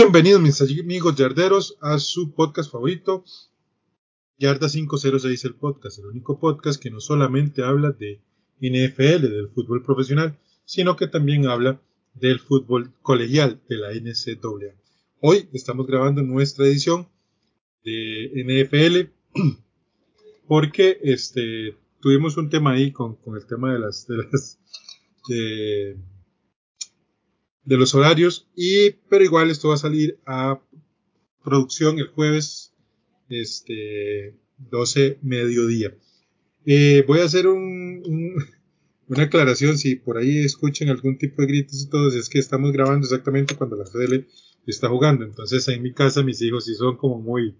Bienvenidos mis amigos yarderos a su podcast favorito, Yarda 506 el podcast, el único podcast que no solamente habla de NFL, del fútbol profesional, sino que también habla del fútbol colegial de la NCAA. Hoy estamos grabando nuestra edición de NFL porque este tuvimos un tema ahí con, el tema de las de de, de los horarios y pero igual esto va a salir a producción el jueves este 12 mediodía. Eh, voy a hacer un, un, una aclaración si por ahí escuchan algún tipo de gritos y todo es que estamos grabando exactamente cuando la tele está jugando. Entonces en mi casa mis hijos sí son como muy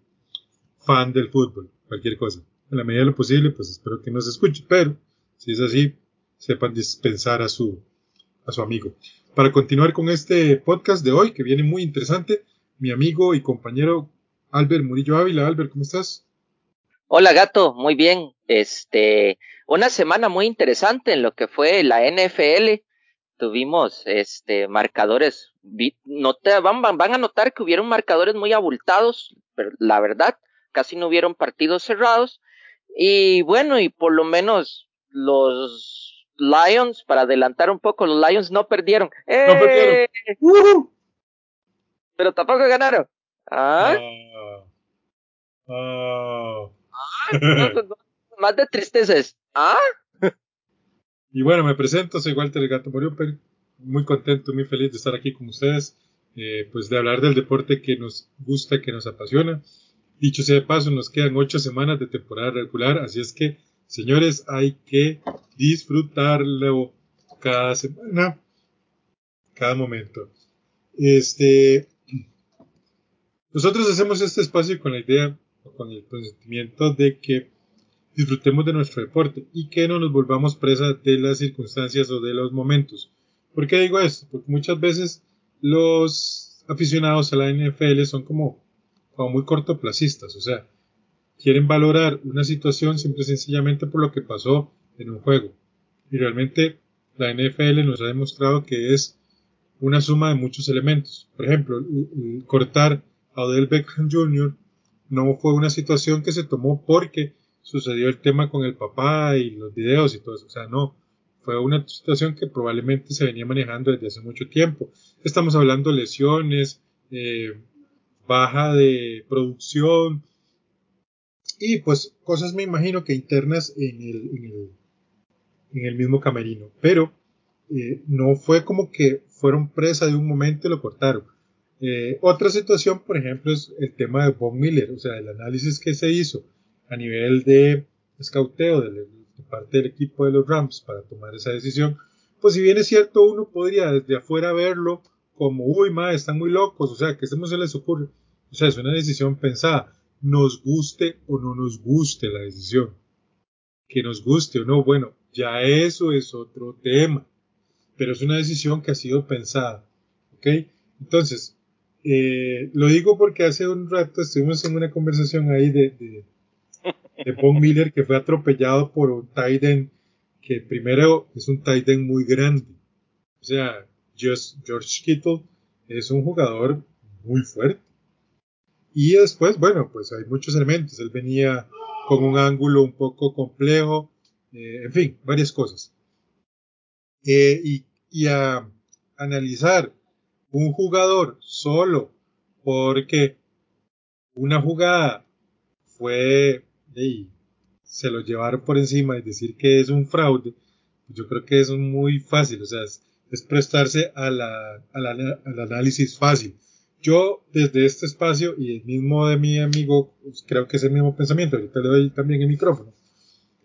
fan del fútbol cualquier cosa. En la medida de lo posible pues espero que no se escuche pero si es así sepan dispensar a su a su amigo para continuar con este podcast de hoy, que viene muy interesante, mi amigo y compañero Albert Murillo Ávila. Albert, ¿cómo estás? Hola, gato, muy bien. Este, una semana muy interesante en lo que fue la NFL. Tuvimos este marcadores, no van, van, van a notar que hubieron marcadores muy abultados, pero la verdad, casi no hubieron partidos cerrados. Y bueno, y por lo menos los Lions, para adelantar un poco, los Lions no perdieron. ¡Eh! No perdieron. Uh Pero tampoco ganaron. ¿Ah? Uh, uh. más de tristezas. ¿Ah? y bueno, me presento, soy Walter el Gato Moriuper. Muy contento, muy feliz de estar aquí con ustedes. Eh, pues de hablar del deporte que nos gusta, que nos apasiona. Dicho sea de paso, nos quedan ocho semanas de temporada regular, así es que Señores, hay que disfrutarlo cada semana, cada momento. Este, nosotros hacemos este espacio con la idea, con el consentimiento de que disfrutemos de nuestro deporte y que no nos volvamos presa de las circunstancias o de los momentos. ¿Por qué digo esto? Porque muchas veces los aficionados a la NFL son como, como muy cortoplacistas, o sea, quieren valorar una situación simple sencillamente por lo que pasó en un juego. Y realmente la NFL nos ha demostrado que es una suma de muchos elementos. Por ejemplo, cortar a Odell Beckham Jr. no fue una situación que se tomó porque sucedió el tema con el papá y los videos y todo eso. O sea, no. Fue una situación que probablemente se venía manejando desde hace mucho tiempo. Estamos hablando lesiones, eh, baja de producción, y pues cosas me imagino que internas en el, en el, en el mismo camerino. Pero eh, no fue como que fueron presa de un momento y lo cortaron. Eh, otra situación, por ejemplo, es el tema de Von Miller, o sea, el análisis que se hizo a nivel de escauteo de, de parte del equipo de los Rams para tomar esa decisión. Pues si bien es cierto, uno podría desde afuera verlo como, uy, ma, están muy locos, o sea, que se les ocurre. O sea, es una decisión pensada nos guste o no nos guste la decisión. Que nos guste o no, bueno, ya eso es otro tema. Pero es una decisión que ha sido pensada. ¿Ok? Entonces, eh, lo digo porque hace un rato estuvimos en una conversación ahí de, de, de Von Miller que fue atropellado por un Titan que primero es un Titan muy grande. O sea, George Kittle es un jugador muy fuerte y después, bueno, pues hay muchos elementos. Él venía con un ángulo un poco complejo, eh, en fin, varias cosas. Eh, y, y, a analizar un jugador solo porque una jugada fue, se lo llevaron por encima y decir que es un fraude, yo creo que es muy fácil, o sea, es, es prestarse a la, a la, al análisis fácil. Yo, desde este espacio y el mismo de mi amigo, pues, creo que es el mismo pensamiento, ahorita le doy también el micrófono,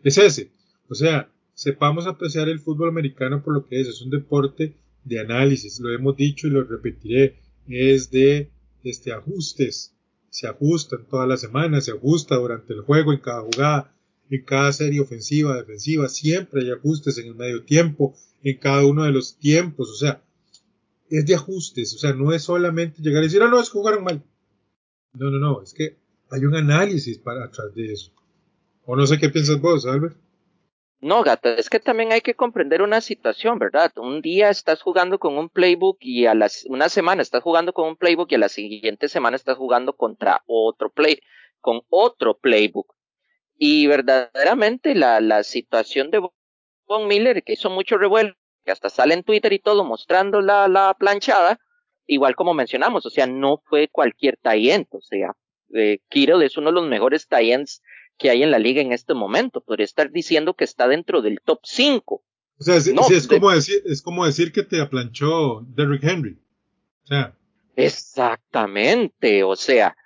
es ese. O sea, sepamos apreciar el fútbol americano por lo que es, es un deporte de análisis, lo hemos dicho y lo repetiré, es de este, ajustes, se ajusta en todas las semanas, se ajusta durante el juego, en cada jugada, en cada serie ofensiva, defensiva, siempre hay ajustes en el medio tiempo, en cada uno de los tiempos, o sea, es de ajustes, o sea, no es solamente llegar y decir, ah, no, es que jugaron mal. No, no, no, es que hay un análisis para atrás de eso. O no sé qué piensas vos, Albert. No, gata, es que también hay que comprender una situación, ¿verdad? Un día estás jugando con un playbook y a las una semana estás jugando con un playbook y a la siguiente semana estás jugando contra otro play, con otro playbook. Y verdaderamente la, la situación de Von Miller, que hizo mucho revuelo, que hasta sale en Twitter y todo mostrando la, la planchada, igual como mencionamos, o sea, no fue cualquier tie o sea, eh, Kiro es uno de los mejores tie que hay en la liga en este momento. Podría estar diciendo que está dentro del top 5. O sea, sí, es, como decir, es como decir que te aplanchó Derrick Henry. O sea. Exactamente, o sea,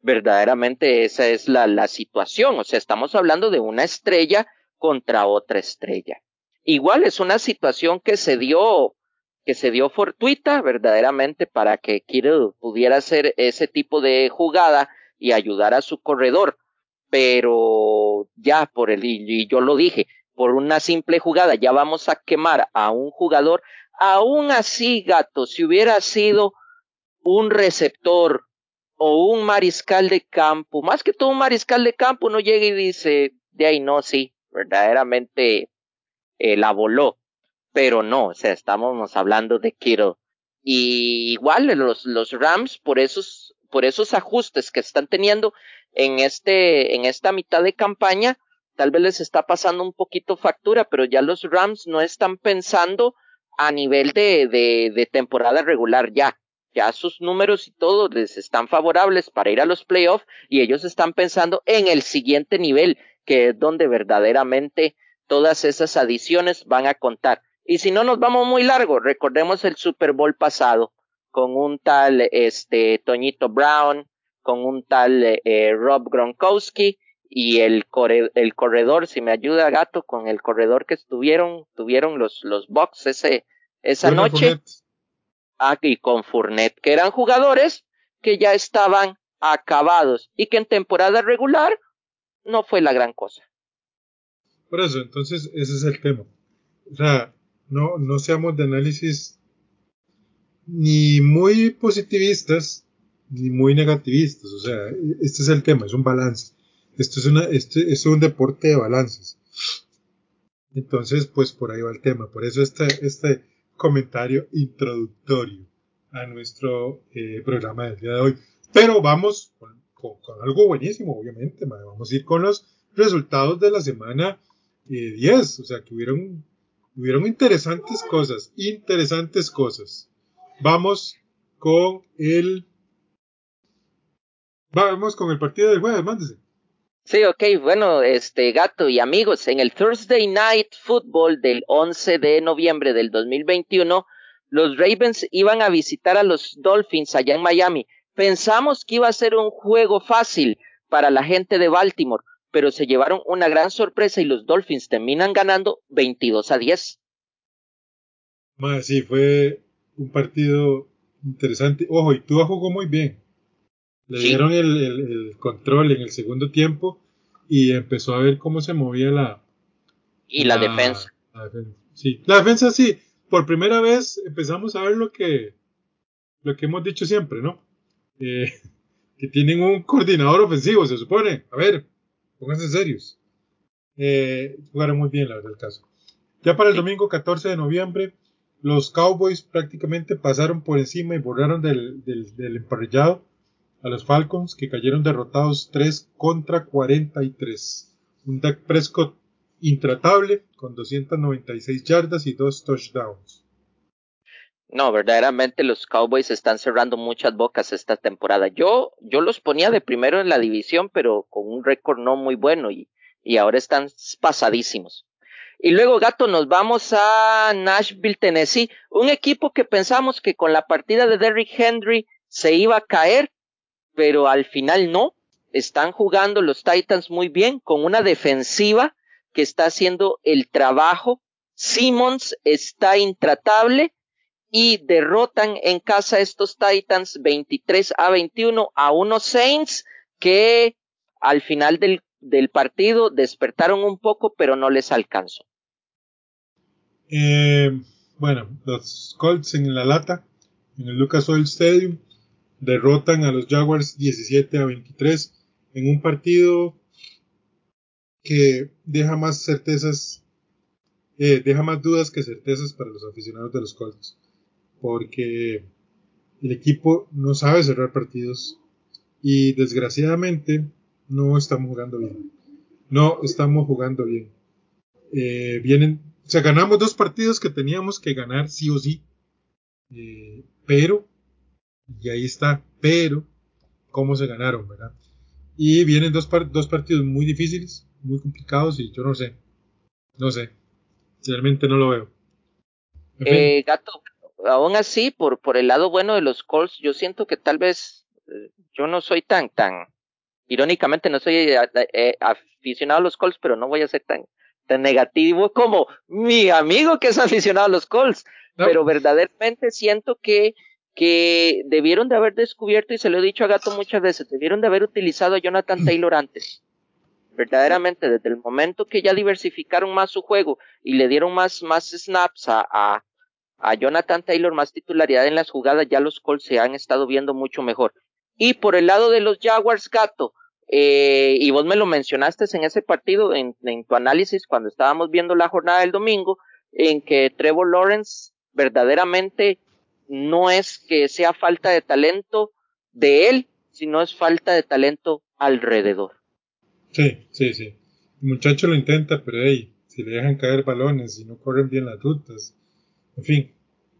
verdaderamente esa es la, la situación. O sea, estamos hablando de una estrella contra otra estrella. Igual es una situación que se dio, que se dio fortuita verdaderamente para que Kirill pudiera hacer ese tipo de jugada y ayudar a su corredor. Pero ya por el, y yo lo dije, por una simple jugada ya vamos a quemar a un jugador, aún así, gato, si hubiera sido un receptor o un mariscal de campo, más que todo un mariscal de campo, no llega y dice, de ahí no, sí, verdaderamente eh, la voló, pero no, o sea, estamos hablando de Kittle. Y igual los, los Rams, por esos, por esos ajustes que están teniendo, en este, en esta mitad de campaña, tal vez les está pasando un poquito factura, pero ya los Rams no están pensando a nivel de, de, de temporada regular ya. Ya sus números y todo les están favorables para ir a los playoffs y ellos están pensando en el siguiente nivel, que es donde verdaderamente todas esas adiciones van a contar. Y si no nos vamos muy largo, recordemos el Super Bowl pasado con un tal este Toñito Brown, con un tal eh, Rob Gronkowski y el, el corredor, si me ayuda Gato, con el corredor que estuvieron, tuvieron los, los Bucks ese, esa noche. Aquí ah, con Fournette, que eran jugadores que ya estaban acabados y que en temporada regular no fue la gran cosa. Por eso, entonces ese es el tema. O sea, no, no seamos de análisis ni muy positivistas ni muy negativistas. O sea, este es el tema, es un balance. Esto es, una, este es un deporte de balances. Entonces, pues por ahí va el tema. Por eso este, este comentario introductorio a nuestro eh, programa del día de hoy. Pero vamos con, con, algo buenísimo, obviamente. Vamos a ir con los resultados de la semana 10. Eh, o sea, que hubieron, hubieron interesantes cosas. Interesantes cosas. Vamos con el Vamos con el partido del jueves, mándese. Sí, ok, bueno, este gato y amigos, en el Thursday Night Football del 11 de noviembre del 2021, los Ravens iban a visitar a los Dolphins allá en Miami. Pensamos que iba a ser un juego fácil para la gente de Baltimore, pero se llevaron una gran sorpresa y los Dolphins terminan ganando 22 a 10. sí, fue un partido interesante. Ojo, y tú jugó muy bien. Le dieron el, control en el segundo tiempo y empezó a ver cómo se movía la... Y la, defensa. Sí, la defensa sí. Por primera vez empezamos a ver lo que, lo que hemos dicho siempre, ¿no? Eh, que tienen un coordinador ofensivo, se supone. A ver, pónganse serios. Eh, jugaron muy bien, la verdad, el caso. Ya para el domingo 14 de noviembre, los Cowboys prácticamente pasaron por encima y borraron del, del, del emparrillado a los Falcons que cayeron derrotados 3 contra 43. Un Dak Prescott intratable con 296 yardas y dos touchdowns. No, verdaderamente los Cowboys están cerrando muchas bocas esta temporada. Yo, yo los ponía de primero en la división, pero con un récord no muy bueno y, y ahora están pasadísimos. Y luego, gato, nos vamos a Nashville, Tennessee, un equipo que pensamos que con la partida de Derrick Henry se iba a caer pero al final no. Están jugando los Titans muy bien con una defensiva que está haciendo el trabajo. Simmons está intratable y derrotan en casa estos Titans 23 a 21 a unos Saints que al final del, del partido despertaron un poco, pero no les alcanzó. Eh, bueno, los Colts en la lata, en el Lucas Oil Stadium, derrotan a los Jaguars 17 a 23 en un partido que deja más certezas, eh, deja más dudas que certezas para los aficionados de los Colts, porque el equipo no sabe cerrar partidos y desgraciadamente no estamos jugando bien. No estamos jugando bien. Eh, vienen, o sea, ganamos dos partidos que teníamos que ganar sí o sí, eh, pero, y ahí está, pero, ¿cómo se ganaron, verdad? Y vienen dos, dos partidos muy difíciles, muy complicados y yo no sé, no sé, realmente no lo veo. Eh, gato, aún así, por, por el lado bueno de los Colts, yo siento que tal vez eh, yo no soy tan, tan, irónicamente no soy eh, eh, aficionado a los Colts, pero no voy a ser tan, tan negativo como mi amigo que es aficionado a los Colts, pero verdaderamente siento que que debieron de haber descubierto, y se lo he dicho a Gato muchas veces, debieron de haber utilizado a Jonathan Taylor antes. Verdaderamente, desde el momento que ya diversificaron más su juego y le dieron más, más snaps a, a, a Jonathan Taylor, más titularidad en las jugadas, ya los Colts se han estado viendo mucho mejor. Y por el lado de los Jaguars, Gato, eh, y vos me lo mencionaste en ese partido, en, tu análisis, cuando estábamos viendo la jornada del domingo, en que Trevor Lawrence verdaderamente no es que sea falta de talento de él, sino es falta de talento alrededor. Sí, sí, sí. El muchacho lo intenta, pero hey, si le dejan caer balones y no corren bien las rutas, en fin.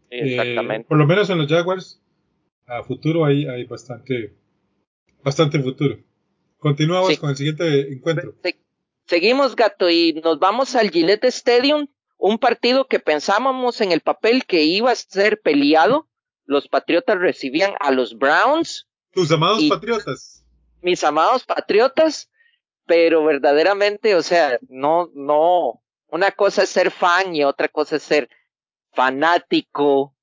Exactamente. Eh, por lo menos en los Jaguars, a futuro hay, hay bastante, bastante futuro. Continuamos con el siguiente encuentro. seguimos, gato, y nos vamos al Gillette Stadium un partido que pensábamos en el papel que iba a ser peleado. Los Patriotas recibían a los Browns. Tus amados Patriotas. Mis amados Patriotas, pero verdaderamente, o sea, no, no, una cosa es ser fan y otra cosa es ser fanático,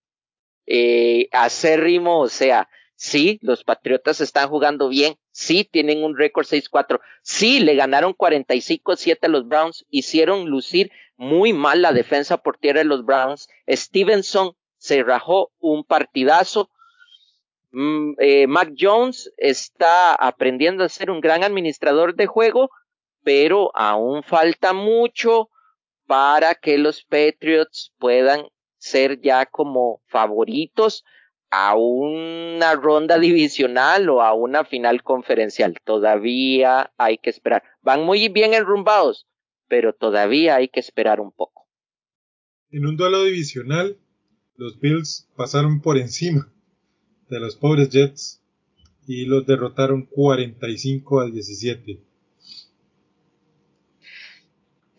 eh, acérrimo, o sea, sí, los Patriotas están jugando bien, sí, tienen un récord 6-4, sí, le ganaron 45-7 a los Browns, hicieron lucir muy mal la defensa por tierra de los Browns. Stevenson se rajó un partidazo. Mm, eh, Mac Jones está aprendiendo a ser un gran administrador de juego, pero aún falta mucho para que los Patriots puedan ser ya como favoritos a una ronda divisional o a una final conferencial. Todavía hay que esperar. Van muy bien enrumbados, pero todavía hay que esperar un poco. En un duelo divisional, los Bills pasaron por encima de los pobres Jets y los derrotaron 45 al 17.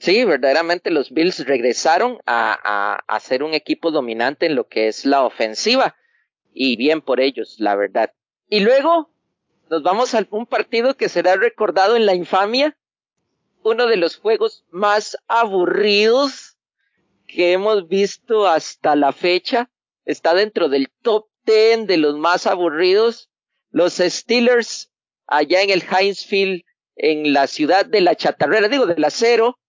Sí, verdaderamente los Bills regresaron a, a, ser un equipo dominante en lo que es la ofensiva y bien por ellos, la verdad. Y luego nos vamos a un partido que será recordado en la infamia uno de los juegos más aburridos que hemos visto hasta la fecha. Está dentro del top 10 de los más aburridos. Los Steelers allá en el Heinz Field, en la ciudad de la chatarrera, digo del acero,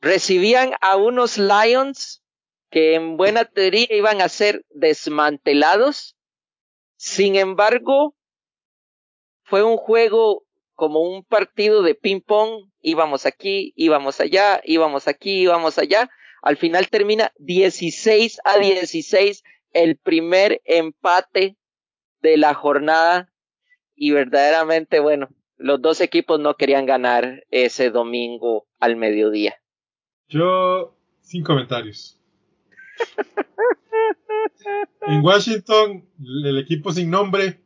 recibían a unos Lions que en buena teoría iban a ser desmantelados. Sin embargo, fue un juego como un partido de ping pong, íbamos aquí, íbamos allá, íbamos aquí, íbamos allá. Al final termina 16 a 16 el primer empate de la jornada y verdaderamente, bueno, los dos equipos no querían ganar ese domingo al mediodía. Yo, sin comentarios. en Washington, el equipo sin nombre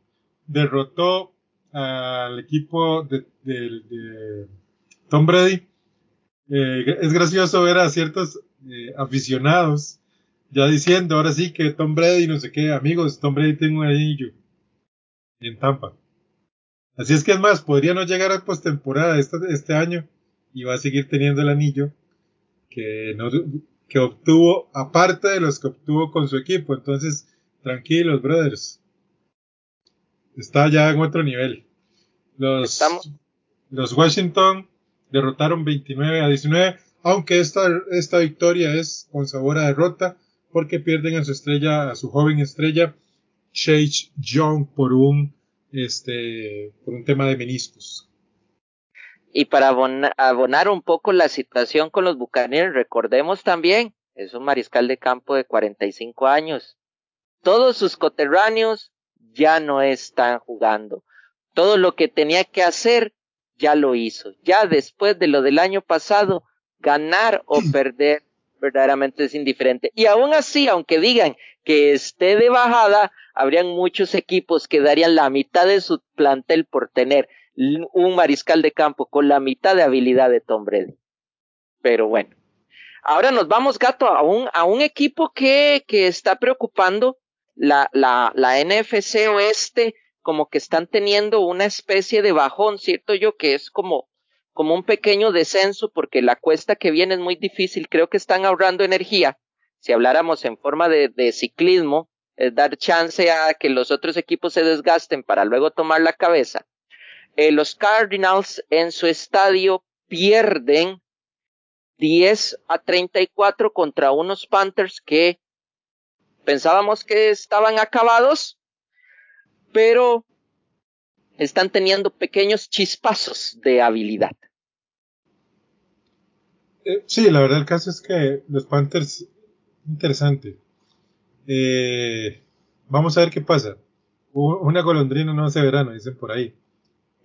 derrotó al equipo de, Tom Brady. Eh, es gracioso ver a ciertos eh, aficionados ya diciendo ahora sí que Tom Brady no sé qué, amigos, Tom Brady tiene un anillo en Tampa. Así es que es más, podría no llegar a postemporada este, este año y va a seguir teniendo el anillo que no, que obtuvo, aparte de los que obtuvo con su equipo. Entonces, tranquilos, brothers. Está ya en otro nivel. Los, los Washington derrotaron 29 a 19, aunque esta, esta victoria es con sabor a derrota, porque pierden a su estrella, a su joven estrella, Chase Young, por un, este, por un tema de meniscos. Y para abonar, un poco la situación con los Buccaneers, recordemos también, es un mariscal de campo de 45 años. Todos sus coterráneos ya no están jugando. Todo lo que tenía que hacer ya lo hizo. Ya después de lo del año pasado, ganar o perder verdaderamente es indiferente. Y aún así, aunque digan que esté de bajada, habrían muchos equipos que darían la mitad de su plantel por tener un mariscal de campo con la mitad de habilidad de Tom Brady. Pero bueno. Ahora nos vamos, gato, a un, a un equipo que, que está preocupando la, la, NFC Oeste como que están teniendo una especie de bajón, ¿cierto yo? Que es como, como un pequeño descenso porque la cuesta que viene es muy difícil. Creo que están ahorrando energía. Si habláramos en forma de, de ciclismo, es dar chance a que los otros equipos se desgasten para luego tomar la cabeza. Eh, los Cardinals en su estadio pierden 10 a 34 contra unos Panthers que pensábamos que estaban acabados pero están teniendo pequeños chispazos de habilidad. Eh, sí, la verdad el caso es que los Panthers, interesante. Eh, vamos a ver qué pasa. Una golondrina no hace verano, dicen por ahí.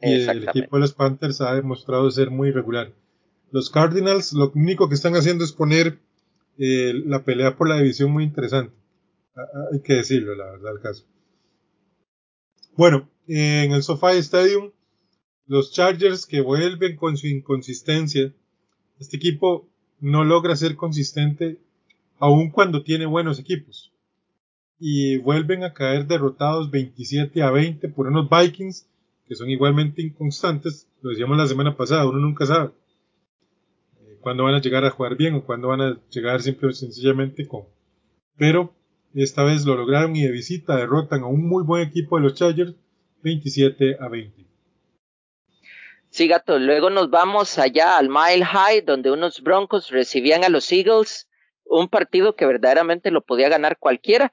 Y el equipo de los Panthers ha demostrado ser muy regular. Los Cardinals lo único que están haciendo es poner eh, la pelea por la división muy interesante. Ah, ah, hay que decirlo, la verdad, el caso. Bueno, en el SoFi Stadium, los Chargers que vuelven con su inconsistencia. Este equipo no logra ser consistente aun cuando tiene buenos equipos. Y vuelven a caer derrotados 27 a 20 por unos Vikings que son igualmente inconstantes. Lo decíamos la semana pasada, uno nunca sabe eh, cuándo van a llegar a jugar bien o cuándo van a llegar simple sencillamente con. Pero esta vez lo lograron y de visita derrotan a un muy buen equipo de los Chargers 27 a 20. Sí, gato. Luego nos vamos allá al Mile High, donde unos Broncos recibían a los Eagles, un partido que verdaderamente lo podía ganar cualquiera.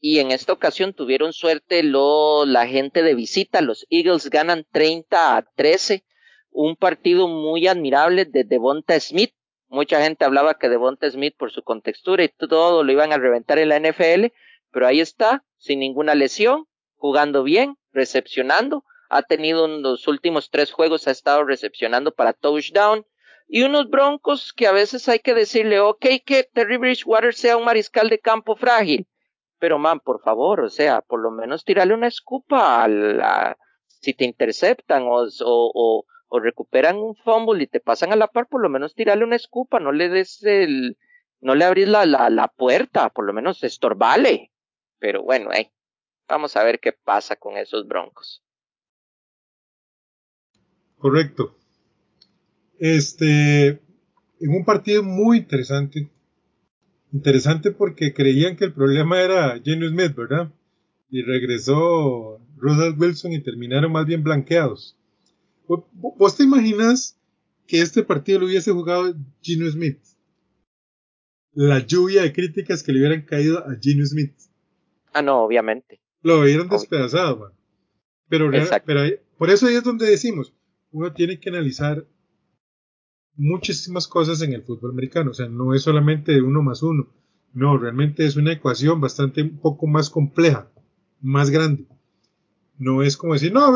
Y en esta ocasión tuvieron suerte lo, la gente de visita. Los Eagles ganan 30 a 13. Un partido muy admirable de Devonta Smith, Mucha gente hablaba que Devonta Smith por su contextura y todo lo iban a reventar en la NFL, pero ahí está, sin ninguna lesión, jugando bien, recepcionando, ha tenido en los últimos tres juegos, ha estado recepcionando para touchdown, y unos broncos que a veces hay que decirle, ok, que Terry Bridgewater sea un mariscal de campo frágil, pero man, por favor, o sea, por lo menos tirarle una escupa a la, si te interceptan o, o, o recuperan un fumble y te pasan a la par, por lo menos tirarle una escupa, no le des el, no le abrís la, la, la puerta, por lo menos estorbale. Pero bueno, vamos a ver qué pasa con esos broncos. Correcto. Este, en un partido muy interesante, interesante porque creían que el problema era Geno Smith, ¿verdad? Y regresó Russell Wilson y terminaron más bien blanqueados. ¿Vos te imaginas que este partido lo hubiese jugado Gino Smith? La lluvia de críticas que le hubieran caído a Gino Smith. Ah, no, obviamente. Lo hubieran despedazado, man. Pero, pero por eso ahí es donde decimos, uno tiene que analizar muchísimas cosas en el fútbol americano. O sea, no es solamente de uno más uno. No, realmente es una ecuación bastante un poco más compleja, más grande. No es como decir, no,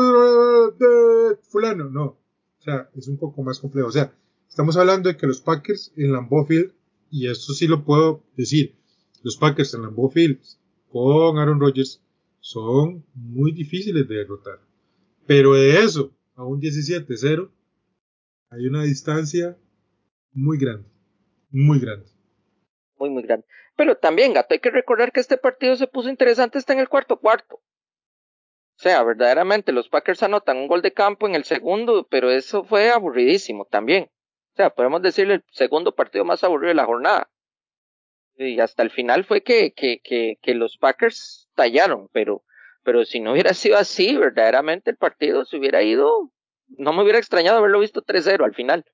fulano, no. O sea, es un poco más complejo. O sea, estamos hablando de que los Packers en Lambeau Field, y esto sí lo puedo decir, los Packers en Lambeau Field con Aaron Rodgers son muy difíciles de derrotar. Pero de eso a un 17-0 hay una distancia muy grande, muy grande. Muy, muy grande. Pero también, gato, hay que recordar que este partido se puso interesante hasta en el cuarto cuarto. O sea, verdaderamente los Packers anotan un gol de campo en el segundo, pero eso fue aburridísimo también. O sea, podemos decirle el segundo partido más aburrido de la jornada. Y hasta el final fue que, que, que, que los Packers tallaron, pero, pero si no hubiera sido así, verdaderamente el partido se hubiera ido. No me hubiera extrañado haberlo visto 3-0 al final.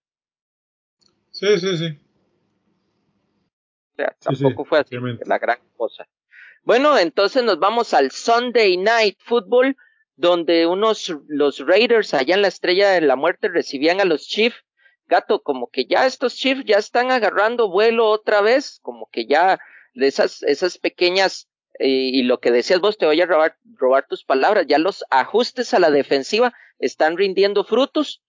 Sí, sí, sí. O sea, tampoco fue así la gran cosa. Bueno, entonces nos vamos al Sunday Night Football, donde unos, los Raiders allá en la Estrella de la Muerte recibían a los Chiefs. Gato, como que ya estos Chiefs ya están agarrando vuelo otra vez, como que ya de esas, esas pequeñas, y lo que decías vos, te voy a robar, robar tus palabras, ya los ajustes a la defensiva están rindiendo frutos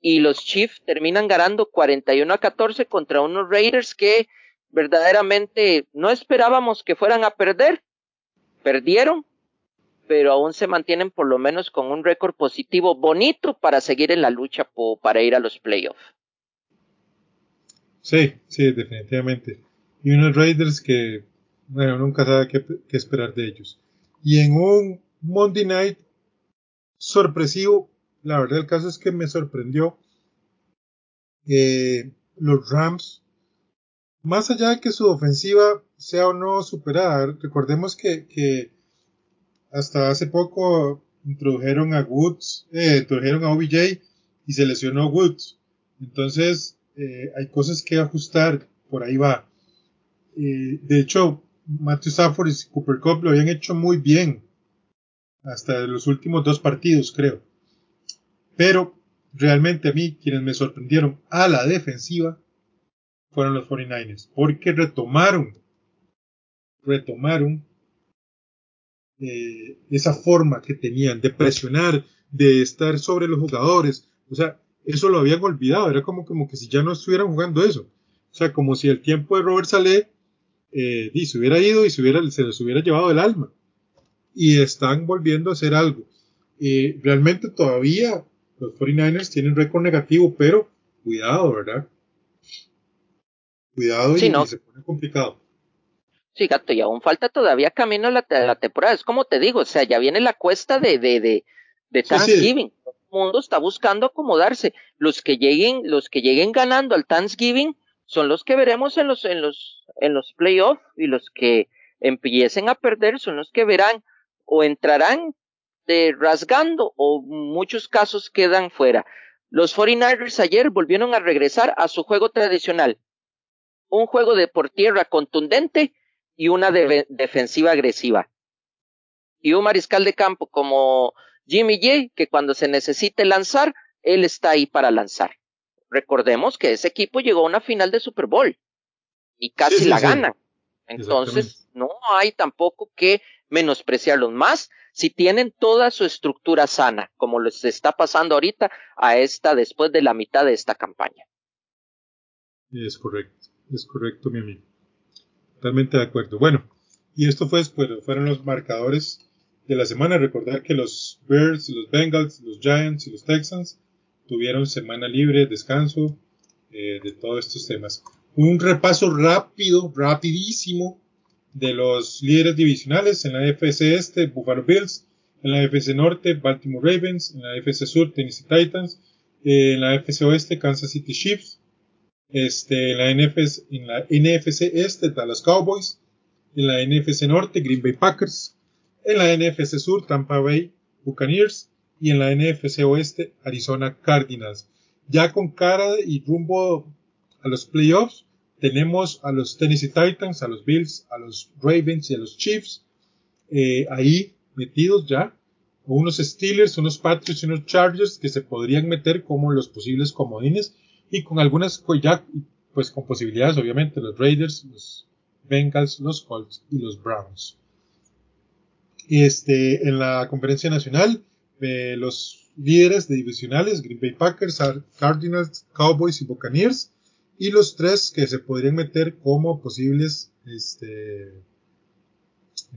y los Chiefs terminan ganando 41 a 14 contra unos Raiders que verdaderamente no esperábamos que fueran a perder. Perdieron, pero aún se mantienen por lo menos con un récord positivo bonito para seguir en la lucha para ir a los playoffs. Sí, sí, definitivamente. Y unos Raiders que, bueno, nunca sabe qué, qué esperar de ellos. Y en un Monday Night sorpresivo, la verdad el caso es que me sorprendió eh, los Rams, más allá de que su ofensiva sea o no superada, recordemos que, que hasta hace poco introdujeron a Woods, eh, introdujeron a OBJ y se lesionó Woods. Entonces, eh, hay cosas que ajustar, por ahí va. Eh, de hecho, Matthew Stafford y Cooper Cup lo habían hecho muy bien hasta los últimos dos partidos, creo. Pero realmente a mí quienes me sorprendieron a la defensiva fueron los 49ers, porque retomaron, retomaron eh, esa forma que tenían de presionar, de estar sobre los jugadores, o sea, eso lo habían olvidado, era como, como que si ya no estuvieran jugando eso, o sea, como si el tiempo de Robert Saleh eh, se hubiera ido y se, hubiera, se les hubiera llevado el alma, y están volviendo a hacer algo. Eh, realmente todavía los 49ers tienen récord negativo, pero cuidado, ¿verdad? Cuidado y, se pone complicado. Sí, gato, y aún falta todavía camino a la, la, temporada. Es como te digo, o sea, ya viene la cuesta de, de, de, de Thanksgiving. Todo el mundo está buscando acomodarse. Los que lleguen, los que lleguen ganando al Thanksgiving son los que veremos en los, en los, en los playoffs y los que empiecen a perder son los que verán o entrarán de rasgando o muchos casos quedan fuera. Los 49ers ayer volvieron a regresar a su juego tradicional. Un juego de por tierra contundente y una defensiva agresiva. Y un mariscal de campo como Jimmy J, que cuando se necesite lanzar, él está ahí para lanzar. Recordemos que ese equipo llegó a una final de Super Bowl y casi la gana. Entonces, no hay tampoco que menospreciarlos más si tienen toda su estructura sana, como les está pasando ahorita a esta después de la mitad de esta campaña. Es correcto, es correcto, mi amigo. Totalmente de acuerdo. Bueno, y esto fue después, fueron los marcadores de la semana. Recordar que los Bears, los Bengals, los Giants y los Texans tuvieron semana libre, descanso eh, de todos estos temas. Un repaso rápido, rapidísimo de los líderes divisionales en la FC Este, Buffalo Bills, en la FC Norte, Baltimore Ravens, en la FC Sur, Tennessee Titans, en la FC Oeste, Kansas City Chiefs, este, en la NFC, en la NFC Este, Dallas Cowboys, en la NFC Norte, Green Bay Packers, en la NFC Sur, Tampa Bay Buccaneers, y en la NFC Oeste, Arizona Cardinals. Ya con cara y rumbo a los playoffs, tenemos a los Tennessee Titans, a los Bills, a los Ravens y a los Chiefs eh, ahí metidos ya. Unos Steelers, unos Patriots y unos Chargers que se podrían meter como los posibles comodines y con algunas pues pues con posibilidades obviamente los Raiders, los Bengals, los Colts y los Browns. Este, en la conferencia nacional, eh, los líderes divisionales, Green Bay Packers, Cardinals, Cowboys y Buccaneers, y los tres que se podrían meter como posibles, este,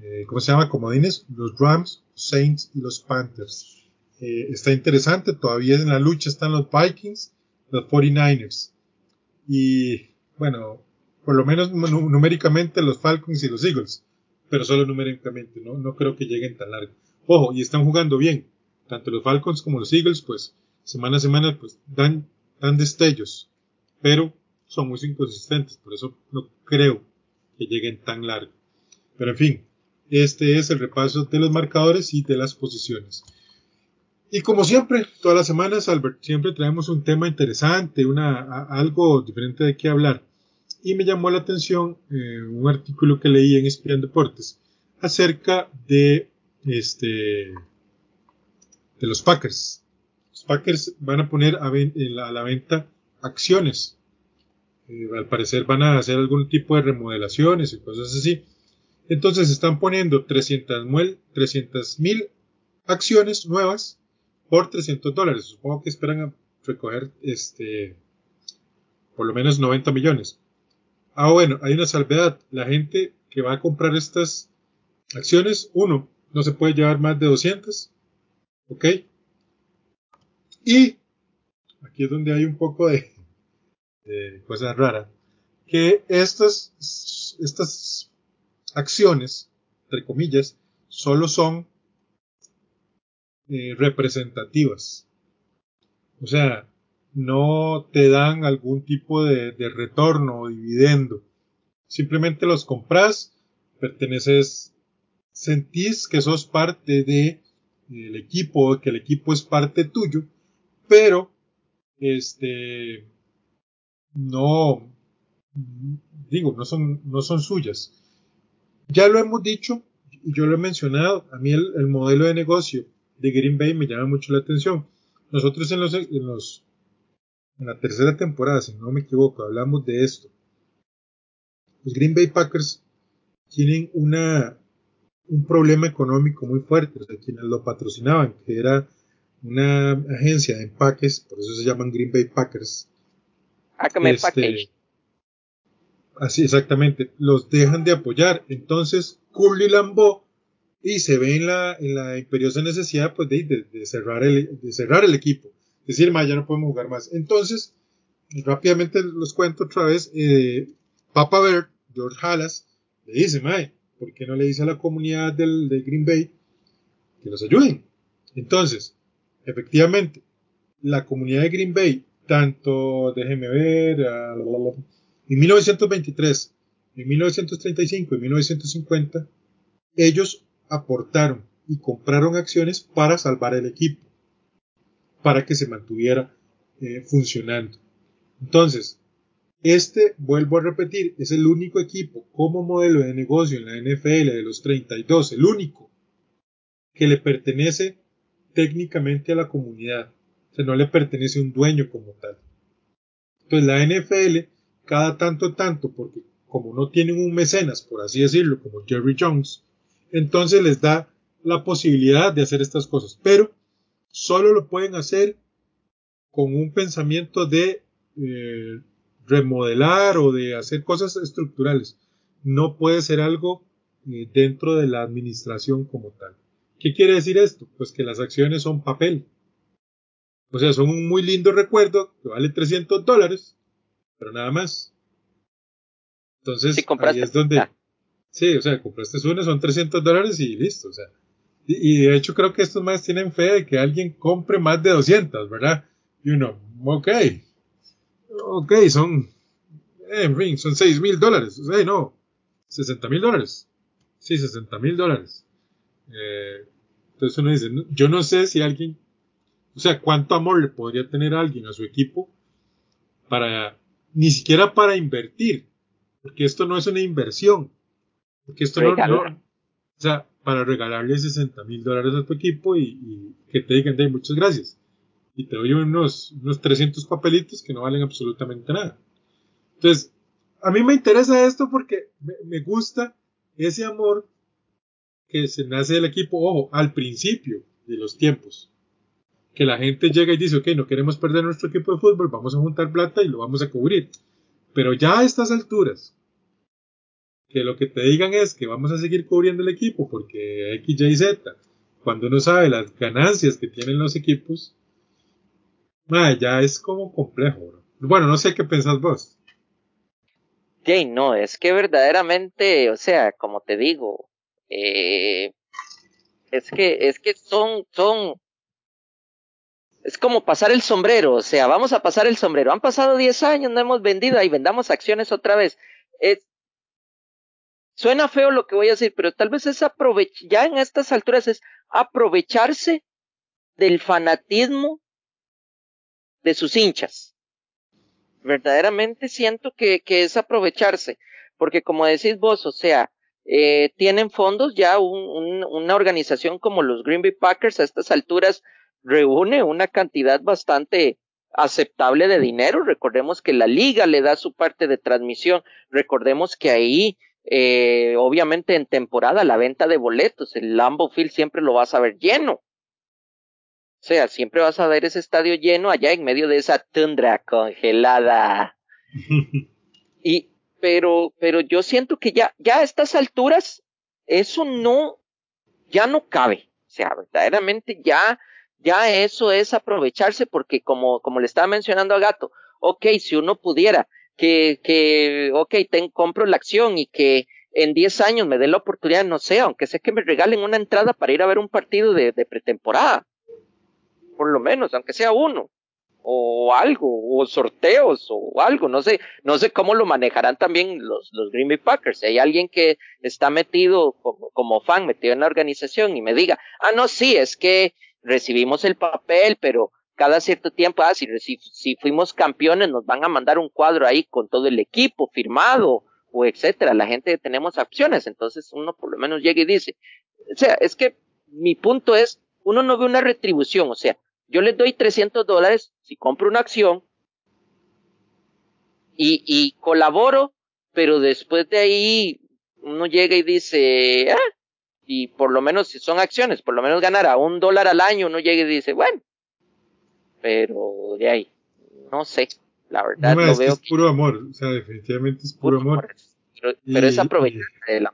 eh, ¿cómo se llama? Comodines, los Rams, Saints y los Panthers. Eh, está interesante, todavía en la lucha están los Vikings, los 49ers. Y bueno, por lo menos numéricamente los Falcons y los Eagles, pero solo numéricamente, ¿no? No creo que lleguen tan largo. Ojo, y están jugando bien. Tanto los Falcons como los Eagles, pues, semana a semana, pues, dan, dan destellos. Pero son muy inconsistentes, por eso no creo que lleguen tan largo. Pero en fin, este es el repaso de los marcadores y de las posiciones. Y como siempre, todas las semanas, Albert, siempre traemos un tema interesante, una, algo diferente de qué hablar. Y me llamó la atención eh, un artículo que leí en ESPN Deportes acerca de, este, de los Packers. Los Packers van a poner a, la, venta acciones. Eh, al parecer van a hacer algún tipo de remodelaciones y cosas así. Entonces están poniendo 300 mil acciones nuevas por 300 dólares. Supongo que esperan a recoger este por lo menos 90 millones. Ah, bueno, hay una salvedad. La gente que va a comprar estas acciones, uno, no se puede llevar más de 200. ¿Ok? Y aquí es donde hay un poco de, de cosas raras. Que estas, estas acciones, entre comillas, solo son eh, representativas. O sea, no te dan algún tipo de, retorno o dividendo. Simplemente los compras, perteneces, sentís que sos parte de el equipo, que el equipo es parte tuyo, pero este no digo, no son, no son suyas. Ya lo hemos dicho, y yo lo he mencionado, a mí el modelo de negocio de Green Bay me llama mucho la atención. Nosotros en los, en los en la tercera temporada, si no me equivoco, hablamos de esto. Los Green Bay Packers tienen una un problema económico muy fuerte, o sea, quienes lo patrocinaban, que era una agencia de empaques, por eso se llaman Green Bay Packers. Ah, este, Así exactamente, los dejan de apoyar. Entonces, Curly Lambeau y se ve en la, en la imperiosa necesidad pues, de, de, cerrar el, de cerrar el equipo. Decir, ma, ya no podemos jugar más. Entonces, rápidamente los cuento otra vez. Eh, Papa Bear, George Halas, le dice, ma, ¿por qué no le dice a la comunidad del, de Green Bay que nos ayuden? Entonces, efectivamente, la comunidad de Green Bay, tanto, déjeme ver, en 1923, en 1935 y 1950, ellos aportaron y compraron acciones para salvar el equipo, para que se mantuviera eh, funcionando. Entonces, este, vuelvo a repetir, es el único equipo como modelo de negocio en la NFL de los 32, el único que le pertenece técnicamente a la comunidad. O sea, no le pertenece un dueño como tal. Entonces la NFL, cada tanto tanto, porque como no tienen un mecenas, por así decirlo, como Jerry Jones, entonces les da la posibilidad de hacer estas cosas. Pero solo lo pueden hacer con un pensamiento de eh, remodelar o de hacer cosas estructurales. No puede ser algo eh, dentro de la administración como tal. ¿Qué quiere decir esto? Pues que las acciones son papel. O sea, son un muy lindo recuerdo que vale 300 dólares, pero nada más. Entonces, ahí es donde, ah. Sí, o sea, compraste una, son 300 dólares y listo, o sea. Y, de hecho creo que estos más tienen fe de que alguien compre más de 200, ¿verdad? Y uno, ok, ok, son, en fin, son 6 mil dólares, sea, no, 60 mil dólares. Sí, 60 mil dólares. Eh, entonces uno dice, yo no sé si alguien, o sea, cuánto amor le podría tener alguien a su equipo para, ni siquiera para invertir, porque esto no es una inversión, porque esto no, no, o sea, para regalarle 60 mil dólares a tu equipo y, que te digan, de muchas gracias. Y te doy unos, unos 300 papelitos que no valen absolutamente nada. Entonces, a mí me interesa esto porque me, gusta ese amor que se nace del equipo, ojo, al principio de los tiempos. Que la gente llega y dice, ok, no queremos perder nuestro equipo de fútbol, vamos a juntar plata y lo vamos a cubrir. Pero ya a estas alturas, que lo que te digan es que vamos a seguir cubriendo el equipo porque X, Y, Z, cuando uno sabe las ganancias que tienen los equipos, ya es como complejo. Bueno, no sé qué pensás vos. Jay, no, es que verdaderamente, o sea, como te digo, eh, es que, es que son, son, es como pasar el sombrero, o sea, vamos a pasar el sombrero. Han pasado 10 años, no hemos vendido, ahí vendamos acciones otra vez. Es, suena feo lo que voy a decir, pero tal vez es aprovechar, ya en estas alturas es aprovecharse del fanatismo de sus hinchas. Verdaderamente siento que, que es aprovecharse, porque como decís vos, o sea, eh, tienen fondos ya un, una organización como los Green Bay Packers a estas alturas reúne una cantidad bastante aceptable de dinero. Recordemos que la liga le da su parte de transmisión. Recordemos que ahí, eh, obviamente en temporada, la venta de boletos, el Lambo Field siempre lo vas a ver lleno. O sea, siempre vas a ver ese estadio lleno allá en medio de esa tundra congelada. y, pero, pero yo siento que ya, ya a estas alturas, eso no, ya no cabe. O sea, verdaderamente ya, ya eso es aprovecharse porque como, como le estaba mencionando a Gato, ok, si uno pudiera que, que, ok, ten, compro la acción y que en 10 años me den la oportunidad, no sé, aunque sé que me regalen una entrada para ir a ver un partido de, de pretemporada por lo menos, aunque sea uno, o algo, o sorteos, o algo, no sé, no sé cómo lo manejarán también los, los Green Bay Packers. Si hay alguien que está metido como, como fan, metido en la organización y me diga, ah, no, sí, es que recibimos el papel, pero cada cierto tiempo, ah, si, si, fuimos campeones, nos van a mandar un cuadro ahí con todo el equipo firmado, o etcétera. La gente tenemos opciones, entonces uno por lo menos llega y dice, o sea, es que mi punto es, uno no ve una retribución, o sea, yo les doy 300 dólares si compro una acción y, y colaboro, pero después de ahí uno llega y dice, ah, y por lo menos si son acciones, por lo menos ganar a un dólar al año, uno llega y dice, bueno, pero de ahí, no sé, la verdad no, lo es veo. Que es puro amor, o sea, definitivamente es puro, puro amor. amor. Pero, pero y, es aprovecharse de la.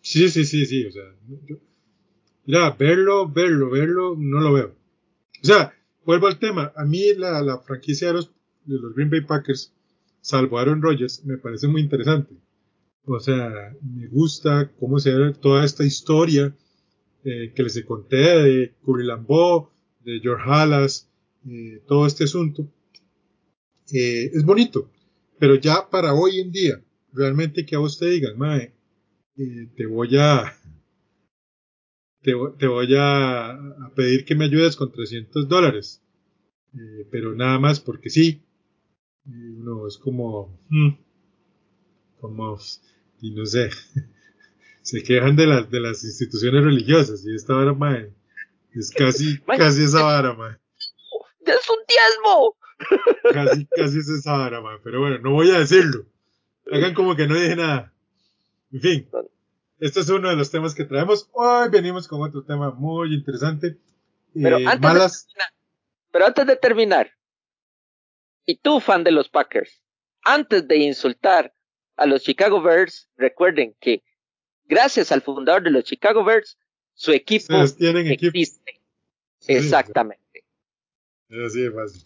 Sí, sí, sí, sí, o sea, yo, mira, verlo, verlo, verlo, no lo veo. O sea, vuelvo al tema. A mí la, la franquicia de los, de los, Green Bay Packers, salvo Aaron Rodgers, me parece muy interesante. O sea, me gusta cómo se ve toda esta historia eh, que les conté de Curry Lambeau, de George Halas, eh, todo este asunto. Eh, es bonito, pero ya para hoy en día, realmente que a vos te digan, Mae, eh, te voy a, te, te voy a, a, pedir que me ayudes con 300 dólares. Eh, pero nada más porque sí. No, es como, hmm, como, y no sé, se quejan de las, de las instituciones religiosas y esta vara, mae, es casi, casi esa vara, mae. ¡Es un diezmo! Casi, casi es esa vara, mae, pero bueno, no voy a decirlo. Hagan como que no dije nada. En fin, este es uno de los temas que traemos. Hoy venimos con otro tema muy interesante. Pero, eh, antes, malas... de terminar, pero antes de terminar, y tú, fan de los Packers, antes de insultar a los Chicago Bears, recuerden que gracias al fundador de los Chicago Bears, su equipo tienen existe. Equipo. Sí, Exactamente. Es así de fácil.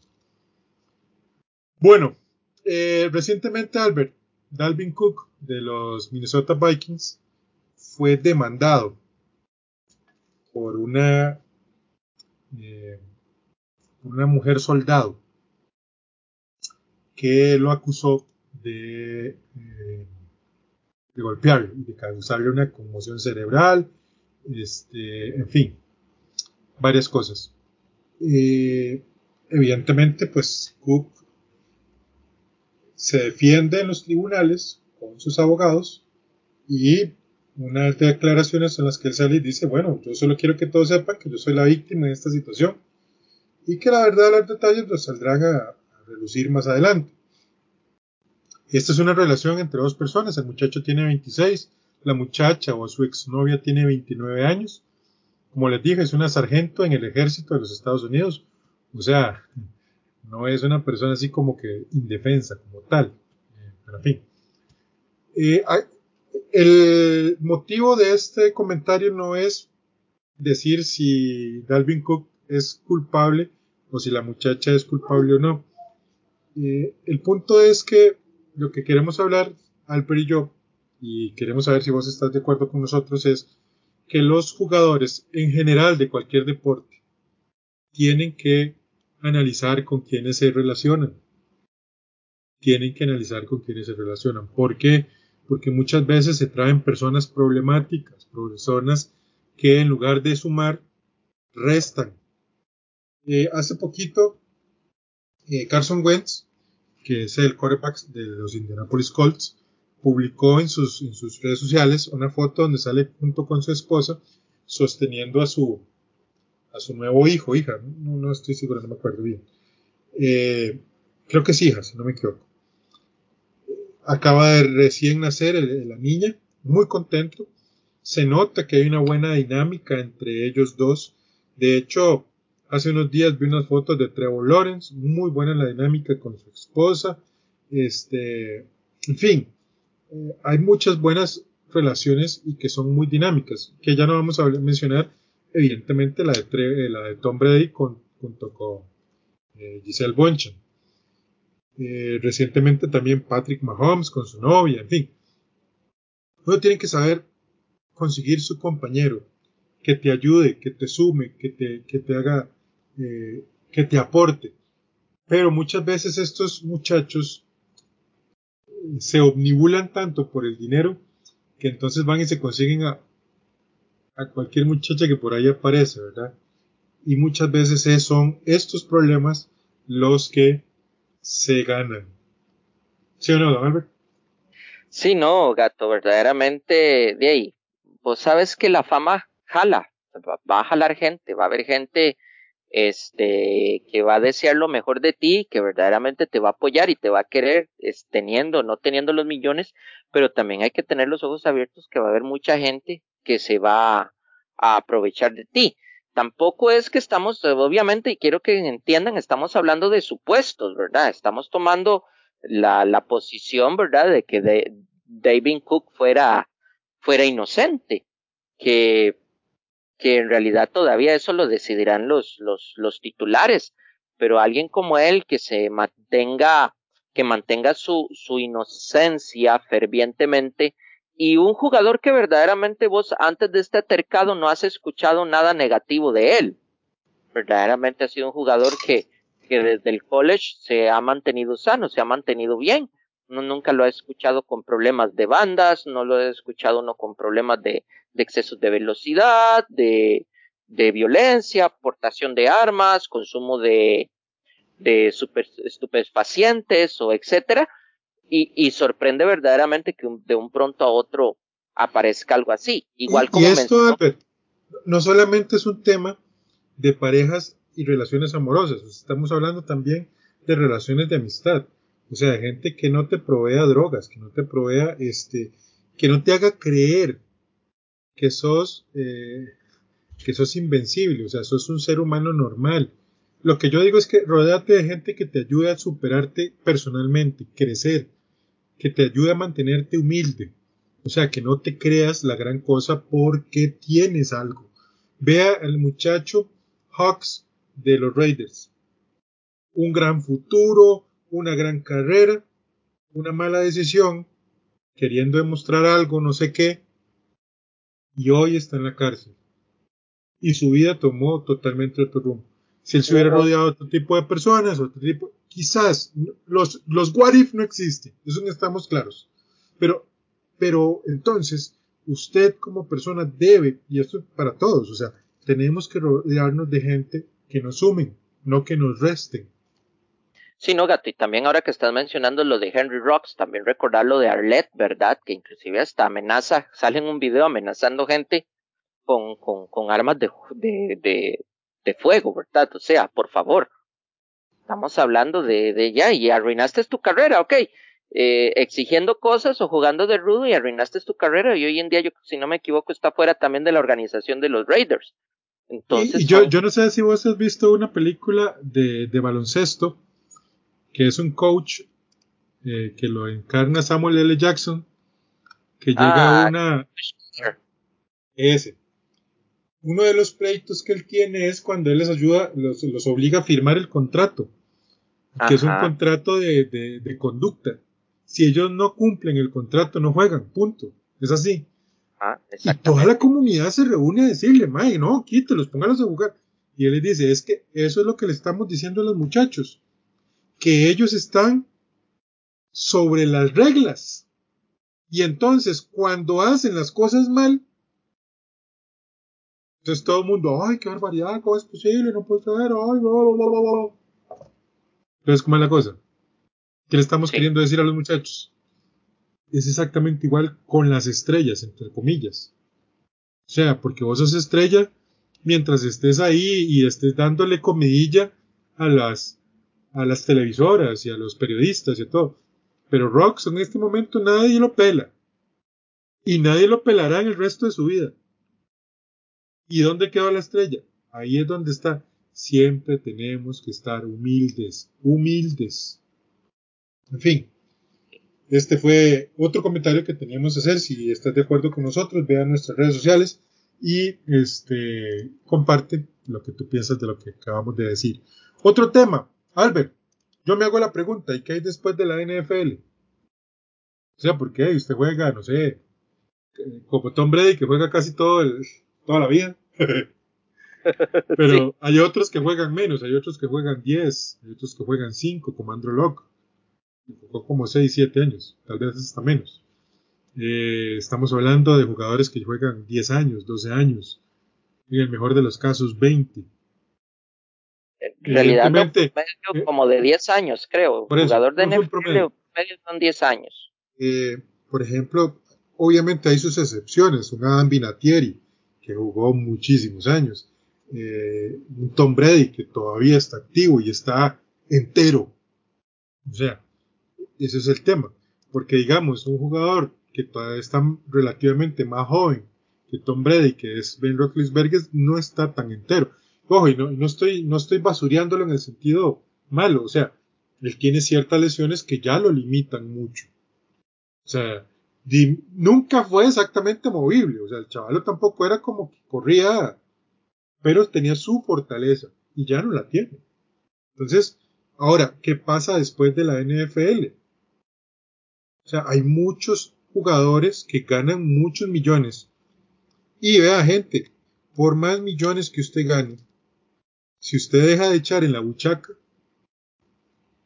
Bueno, eh, recientemente Albert, Dalvin Cook de los Minnesota Vikings fue demandado por una, eh, una mujer soldado que lo acusó de, eh, de y de causarle una conmoción cerebral, este, en fin, varias cosas. Eh, evidentemente, pues Cook se defiende en los tribunales con sus abogados y unas declaraciones en las que él sale y dice, bueno, yo solo quiero que todos sepan que yo soy la víctima de esta situación y que la verdad los detalles los saldrán a, relucir más adelante. Esta es una relación entre dos personas, el muchacho tiene 26, la muchacha o su exnovia tiene 29 años. Como les dije, es una sargento en el ejército de los Estados Unidos, o sea, no es una persona así como que indefensa como tal. Eh, pero en fin. Eh, el motivo de este comentario no es decir si Dalvin Cook es culpable o si la muchacha es culpable o no. Eh, el punto es que lo que queremos hablar, Albert y yo, y queremos saber si vos estás de acuerdo con nosotros, es que los jugadores en general de cualquier deporte tienen que analizar con quiénes se relacionan. Tienen que analizar con quiénes se relacionan. Porque porque muchas veces se traen personas problemáticas, personas que en lugar de sumar, restan. Eh, hace poquito, eh, Carson Wentz, que es el quarterback de los Indianapolis Colts, publicó en sus, redes sociales una foto donde sale junto con su esposa sosteniendo a su, nuevo hijo, hija, no, no estoy seguro, no me acuerdo bien. Eh, creo que es hija, si no me equivoco. Acaba de recién nacer la niña, muy contento. Se nota que hay una buena dinámica entre ellos dos. De hecho, hace unos días vi unas fotos de Trevor Lawrence, muy buena la dinámica con su esposa. Este, en fin, eh, hay muchas buenas relaciones y que son muy dinámicas, que ya no vamos a mencionar, evidentemente la de, la de Tom Brady con, junto con eh, Giselle Bonchan. Eh, recientemente también Patrick Mahomes con su novia, en fin. Uno tiene que saber conseguir su compañero, que te ayude, que te sume, que te, que te haga, eh, que te aporte. Pero muchas veces estos muchachos se omnibulan tanto por el dinero que entonces van y se consiguen a, a cualquier muchacha que por ahí aparece, ¿verdad? Y muchas veces son estos problemas los que se ganan. ¿Sí o no, don Albert? Sí, no, gato, verdaderamente, de ahí, vos sabes que la fama jala, va a jalar gente, va a haber gente este, que va a desear lo mejor de ti, que verdaderamente te va a apoyar y te va a querer, es, teniendo, no teniendo los millones, pero también hay que tener los ojos abiertos que va a haber mucha gente que se va a aprovechar de ti. Tampoco es que estamos, obviamente, y quiero que entiendan, estamos hablando de supuestos, ¿verdad? Estamos tomando la, la posición, ¿verdad?, de que David Cook fuera, fuera inocente, que que en realidad todavía eso lo decidirán los, los, los titulares, pero alguien como él que se mantenga, que mantenga su, su inocencia fervientemente y un jugador que verdaderamente vos antes de este atercado no has escuchado nada negativo de él. Verdaderamente ha sido un jugador que, que desde el college se ha mantenido sano, se ha mantenido bien. No, nunca lo he escuchado con problemas de bandas, no lo he escuchado no con problemas de, de excesos de velocidad, de, de violencia, aportación de armas, consumo de, de super, estupefacientes o etcétera. Y, y, sorprende verdaderamente que de un pronto a otro aparezca algo así. Igual como y esto, no solamente es un tema de parejas y relaciones amorosas, estamos hablando también de relaciones de amistad. O sea, de gente que no te provea drogas, que no te provea, este, que no te haga creer que sos, eh, que sos invencible, o sea, sos un ser humano normal. Lo que yo digo es que rodeate de gente que te ayude a superarte personalmente, crecer, que te ayude a mantenerte humilde. O sea, que no te creas la gran cosa porque tienes algo. Vea al muchacho Hawks de los Raiders. Un gran futuro, una gran carrera, una mala decisión, queriendo demostrar algo, no sé qué, y hoy está en la cárcel. Y su vida tomó totalmente otro rumbo. Si él se hubiera rodeado de otro tipo de personas, otro tipo, quizás los, los what if no existen, eso no estamos claros. Pero, pero entonces, usted como persona debe, y esto es para todos, o sea, tenemos que rodearnos de gente que nos sumen, no que nos resten. Sí, no, gato, y también ahora que estás mencionando lo de Henry Rocks, también recordar lo de Arlette, ¿verdad? Que inclusive hasta amenaza, sale en un video amenazando gente con, con, con armas de, de, de, de, fuego, ¿verdad? O sea, por favor, estamos hablando de, de ya, y arruinaste tu carrera, ok, eh, exigiendo cosas o jugando de rudo y arruinaste tu carrera, y hoy en día, yo, si no me equivoco, está fuera también de la organización de los Raiders. Entonces, y, yo, yo no sé si vos has visto una película de, de baloncesto que es un coach eh, que lo encarna Samuel L. Jackson, que llega a ah, una... Ese. Uno de los pleitos que él tiene es cuando él les ayuda, los, los obliga a firmar el contrato, que es un contrato de, de, de, conducta. Si ellos no cumplen el contrato, no juegan, punto. Es así. Ah, y toda la comunidad se reúne a decirle, May, no, quítelos, póngalos a jugar. Y él les dice, es que eso es lo que le estamos diciendo a los muchachos que ellos están sobre las reglas Y entonces, cuando hacen las cosas mal, entonces todo el mundo, ay, qué barbaridad, ¿cómo es posible? No puede ser, ay, bla, bla, bla, bla. Entonces, ¿cómo es la cosa? ¿Qué le estamos Sí. queriendo decir a los muchachos? Es exactamente igual con las estrellas, entre comillas. O sea, porque vos sos estrella mientras estés ahí y estés dándole comidilla a las, a las televisoras y a los periodistas y a todo. Pero Rox en este momento nadie lo pela. Y nadie lo pelará en el resto de su vida. ¿Y dónde quedó la estrella? Ahí es donde está. Siempre tenemos que estar humildes, humildes. En fin, este fue otro comentario que teníamos que hacer. Si estás de acuerdo con nosotros, vea nuestras redes sociales y este comparte lo que tú piensas de lo que acabamos de decir. Otro tema, Albert, yo me hago la pregunta, ¿y qué hay después de la NFL? O sea, ¿por qué? Usted juega, no sé, como Tom Brady, que juega casi todo el, toda la vida. Pero hay otros que juegan menos, hay otros que juegan 10, hay otros que juegan 5, como Andrew Locke. Jugó como 6, 7 años, tal vez hasta menos. Eh, estamos hablando de jugadores que juegan 10 años, 12 años, en el mejor de los casos 20. En realidad, no, promedio eh, como de 10 años, creo. por eso, Jugador de no NFL, promedio. promedio son 10 años. Eh, por ejemplo, obviamente hay sus excepciones. Un Adam Vinatieri, que jugó muchísimos años. Eh, un Tom Brady, que todavía está activo y está entero. O sea, ese es el tema. Porque digamos, un jugador que todavía está relativamente más joven que Tom Brady, que es Ben Roethlisberger, no está tan entero. Ojo, y no, no estoy, no estoy basureándolo en el sentido malo. O sea, él tiene ciertas lesiones que ya lo limitan mucho. O sea, nunca fue exactamente movible. O sea, el chavalo tampoco era como que corría, pero tenía su fortaleza y ya no la tiene. Entonces, ahora, ¿qué pasa después de la NFL? O sea, hay muchos jugadores que ganan muchos millones. Y vea, gente, por más millones que usted gane, si usted deja de echar en la buchaca,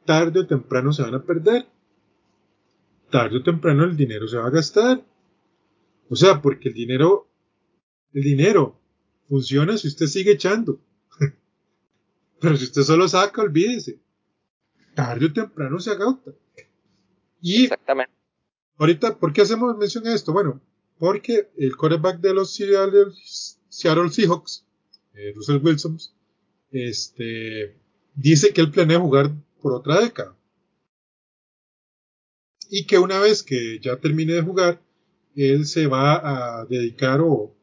tarde o temprano se van a perder. Tarde o temprano el dinero se va a gastar. O sea, porque el dinero, el dinero funciona si usted sigue echando. Pero si usted solo saca, olvídese. Tarde o temprano se agota. Y Exactamente. ahorita, ¿por qué hacemos mención a esto? Bueno, porque el quarterback de los Seattle, Seattle Seahawks, eh, Russell Wilson, este, dice que él planea jugar por otra década. Y que una vez que ya termine de jugar, él se va a dedicar o,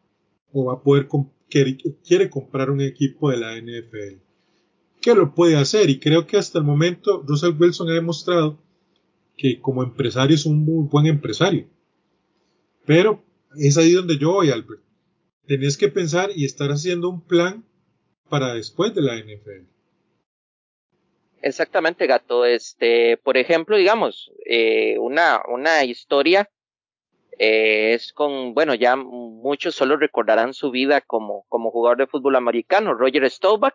o va a poder, com- quiere, comprar un equipo de la NFL. Que lo puede hacer y creo que hasta el momento Russell Wilson ha demostrado que como empresario es un muy buen empresario. Pero es ahí donde yo voy, Albert. Tenés que pensar y estar haciendo un plan para después de la NFL. Exactamente, gato. Este, por ejemplo, digamos, eh, una, una historia eh, es con, bueno, ya muchos solo recordarán su vida como, como jugador de fútbol americano, Roger Staubach.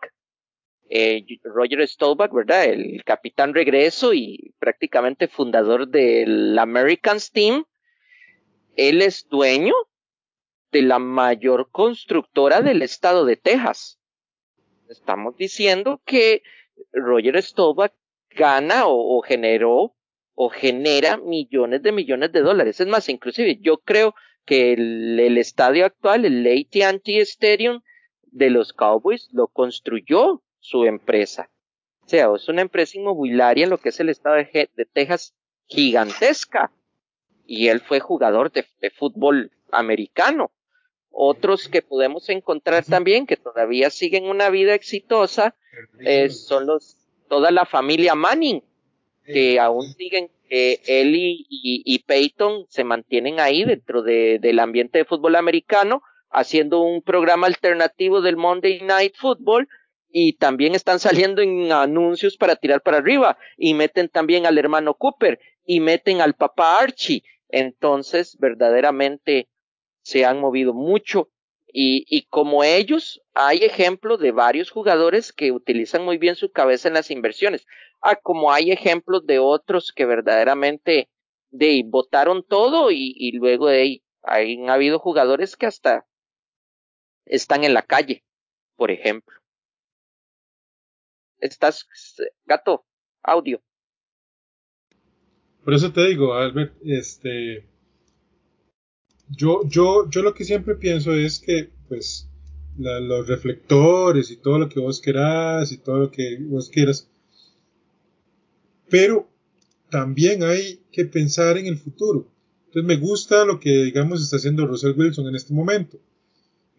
Eh, Roger Staubach, ¿verdad? El capitán regreso y prácticamente fundador del Americans Team. Él es dueño de la mayor constructora del estado de Texas. Estamos diciendo que Roger Staubach gana o, o, generó o genera millones de millones de dólares. Es más, inclusive yo creo que el, el estadio actual, el AT&T Stadium de los Cowboys, lo construyó su empresa. O sea, es una empresa inmobiliaria en lo que es el estado de, de Texas gigantesca. Y él fue jugador de, de fútbol americano. Otros que podemos encontrar también que todavía siguen una vida exitosa eh, son los toda la familia Manning que aún siguen eh, él y, y, y, Peyton se mantienen ahí dentro de, del ambiente de fútbol americano haciendo un programa alternativo del Monday Night Football y también están saliendo en anuncios para tirar para arriba y meten también al hermano Cooper y meten al papá Archie. Entonces verdaderamente se han movido mucho y, como ellos, hay ejemplos de varios jugadores que utilizan muy bien su cabeza en las inversiones. Ah, como hay ejemplos de otros que verdaderamente de votaron todo y, y luego de ahí han habido jugadores que hasta están en la calle, por ejemplo. Estás, gato, audio. Por eso te digo, Albert, este, yo, yo, yo lo que siempre pienso es que, pues, los reflectores y todo lo que vos querás y todo lo que vos quieras, pero también hay que pensar en el futuro. Entonces me gusta lo que, digamos, está haciendo Russell Wilson en este momento.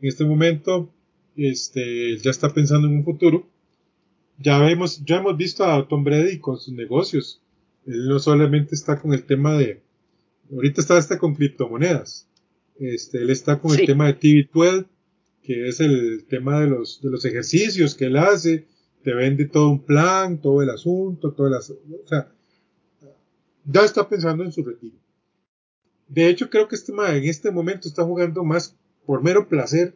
En este momento, este, ya está pensando en un futuro. Ya vemos, ya hemos visto a Tom Brady con sus negocios. Él no solamente está con el tema de, ahorita está, está con criptomonedas. Este, él está con el tema de TV12, que es el tema de los, de los ejercicios que él hace. Te vende todo un plan, todo el asunto, todo el, o sea, ya está pensando en su retiro. De hecho, creo que este en este momento está jugando más por mero placer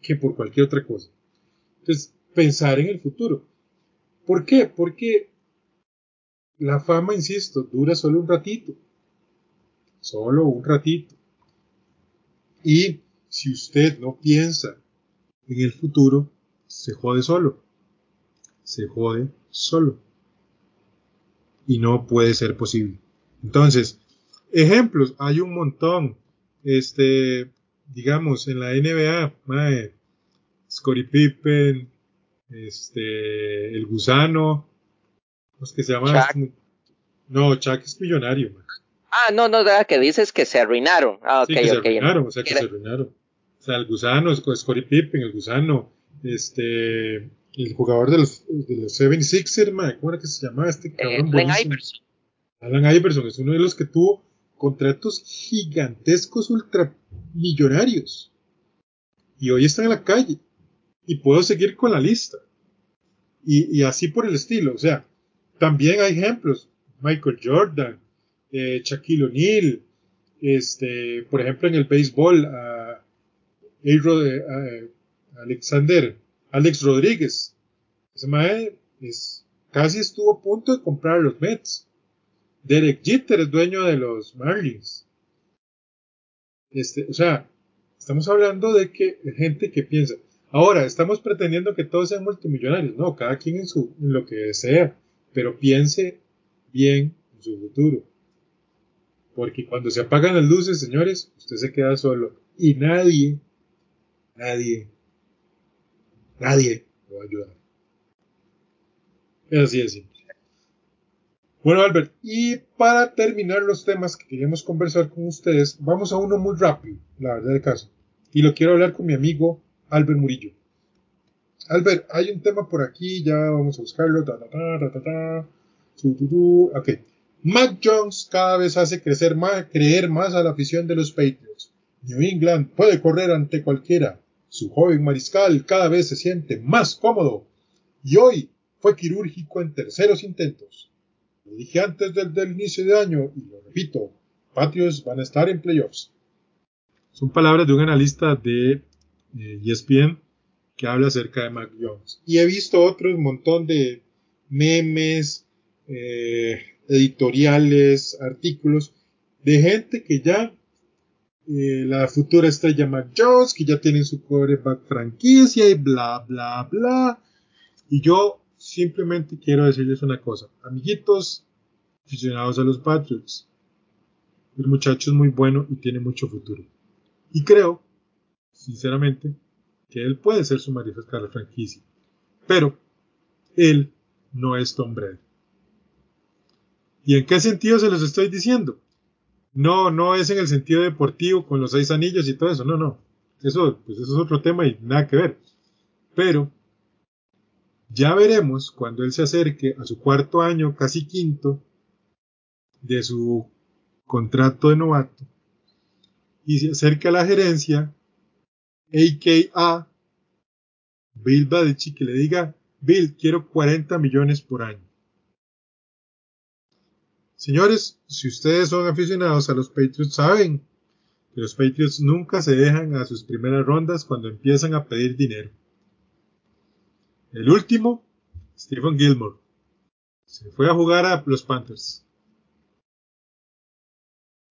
que por cualquier otra cosa. Entonces, pensar en el futuro. ¿Por qué? Porque la fama, insisto, dura solo un ratito. Solo un ratito. Y si usted no piensa en el futuro, se jode solo. Se jode solo. Y no puede ser posible. Entonces, ejemplos, hay un montón. Este, digamos, en la NBA, mae, Scottie Pippen, este, el gusano, ¿cómo es que se llama? No, Chuck es millonario, Ah, no, no, que dices que se arruinaron. Ah, ok, sí, que se arruinaron, o sea, que se arruinaron. O sea, el gusano, Scottie Pippen, el gusano, este, el jugador de los, de los 76ers, ¿cómo era que se llamaba este cabrón? Alan Iverson. Alan Iverson es uno de los que tuvo contratos gigantescos ultramillonarios. Y hoy están en la calle. Y puedo seguir con la lista. Y, y así por el estilo. O sea, también hay ejemplos. Michael Jordan, eh, Shaquille O'Neal, este, por ejemplo en el béisbol, a, Alexander, Alex Rodríguez. Ese mae es, casi estuvo a punto de comprar los Mets. Derek Jeter es dueño de los Marlins. Este, o sea, estamos hablando de que gente que piensa. Ahora, estamos pretendiendo que todos sean multimillonarios. No, cada quien en, su, en lo que desea, pero piense bien en su futuro. Porque cuando se apagan las luces, señores, usted se queda solo. Y nadie, nadie, nadie lo va a ayudar. Es así de simple. Bueno, Albert, y para terminar los temas que queríamos conversar con ustedes, vamos a uno muy rápido, la verdad de caso. Y lo quiero hablar con mi amigo Albert Murillo. Albert, hay un tema por aquí, ya vamos a buscarlo. Ta, ta, ta, ta, ta, Ok. Mac Jones cada vez hace crecer más, creer más a la afición de los Patriots. New England puede correr ante cualquiera. Su joven mariscal cada vez se siente más cómodo. Y hoy fue quirúrgico en terceros intentos. Lo dije antes del, inicio de año y lo repito, Patriots van a estar en playoffs. Son palabras de un analista de ESPN eh, e que habla acerca de Mac Jones. Y he visto otros montón de memes, eh, editoriales, artículos de gente que ya eh, la futura estrella Mac Jones, que ya tienen su coreback franquicia y bla, bla, bla. Y yo simplemente quiero decirles una cosa, amiguitos aficionados a los Patriots, el muchacho es muy bueno y tiene mucho futuro. Y creo, sinceramente, que él puede ser su mariscal de franquicia. Pero él no es Tom Brady. ¿Y en qué sentido se los estoy diciendo? No, no es en el sentido deportivo con los seis anillos y todo eso, no, no. Eso, pues eso es otro tema y nada que ver. Pero ya veremos cuando él se acerque a su cuarto año, casi quinto, de su contrato de novato y se acerque a la gerencia, a.k.a. Bill Belichick, que le diga, Bill, quiero 40 millones por año. Señores, si ustedes son aficionados a los Patriots, saben que los Patriots nunca se dejan a sus primeras rondas cuando empiezan a pedir dinero. El último, Stephen Gilmore, se fue a jugar a los Panthers.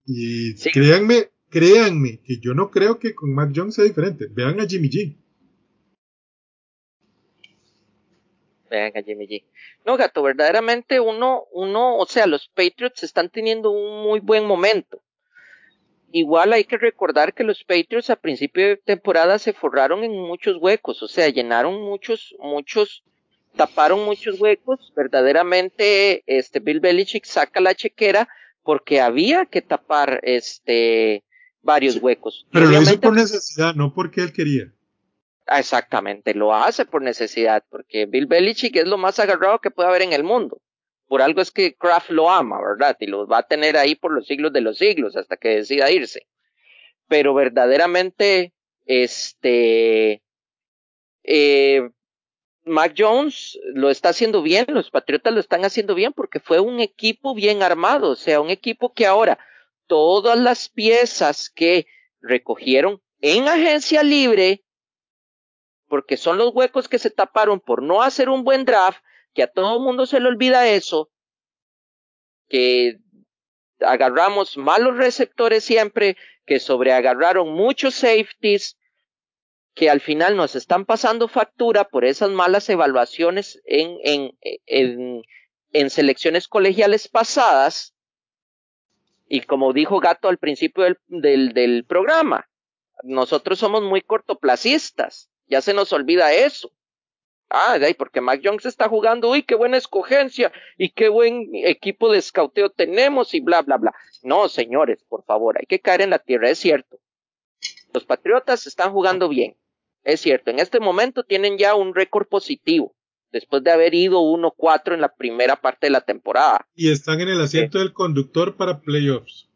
Y créanme, créanme que yo no creo que con Mac Jones sea diferente. Vean a Jimmy G. Vean a Jimmy G. No, gato, verdaderamente uno, uno, o sea, los Patriots están teniendo un muy buen momento. Igual hay que recordar que los Patriots a principio de temporada se forraron en muchos huecos, o sea, llenaron muchos, muchos, taparon muchos huecos. Verdaderamente, este Bill Belichick saca la chequera porque había que tapar este varios huecos. Pero lo hizo por necesidad, no porque él quería. Ah, exactamente, lo hace por necesidad, porque Bill Belichick es lo más agarrado que puede haber en el mundo por algo es que Kraft lo ama, ¿verdad? Y lo va a tener ahí por los siglos de los siglos hasta que decida irse. Pero verdaderamente, este, eh, Mac Jones lo está haciendo bien, los Patriotas lo están haciendo bien porque fue un equipo bien armado, o sea, un equipo que ahora todas las piezas que recogieron en agencia libre, porque son los huecos que se taparon por no hacer un buen draft, que a todo mundo se le olvida eso, que agarramos malos receptores siempre, que sobreagarraron muchos safeties, que al final nos están pasando factura por esas malas evaluaciones en, en, en, selecciones colegiales pasadas. Y como dijo Gato al principio del, del programa, nosotros somos muy cortoplacistas, ya se nos olvida eso. Ah, de ahí, porque Mac Jones está jugando, uy, qué buena escogencia y qué buen equipo de escauteo tenemos y bla, bla, bla. No, señores, por favor, hay que caer en la tierra, es cierto. Los Patriotas están jugando bien, es cierto. En este momento tienen ya un récord positivo, después de haber ido 1-4 en la primera parte de la temporada. Y están en el asiento del conductor para playoffs.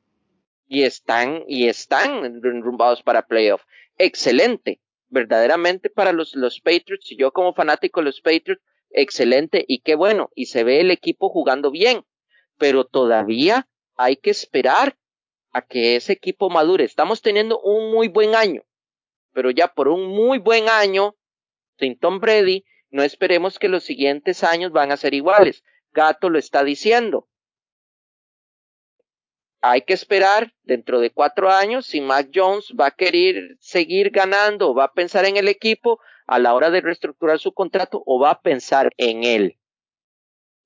Y están, y están enrumbados para playoffs. Excelente verdaderamente para los, los Patriots, y yo como fanático de los Patriots, excelente y qué bueno, y se ve el equipo jugando bien, pero todavía hay que esperar a que ese equipo madure. Estamos teniendo un muy buen año, pero ya por un muy buen año, sin Tom Brady, no esperemos que los siguientes años van a ser iguales. Gato lo está diciendo hay que esperar dentro de cuatro años si Mac Jones va a querer seguir ganando va a pensar en el equipo a la hora de reestructurar su contrato o va a pensar en él.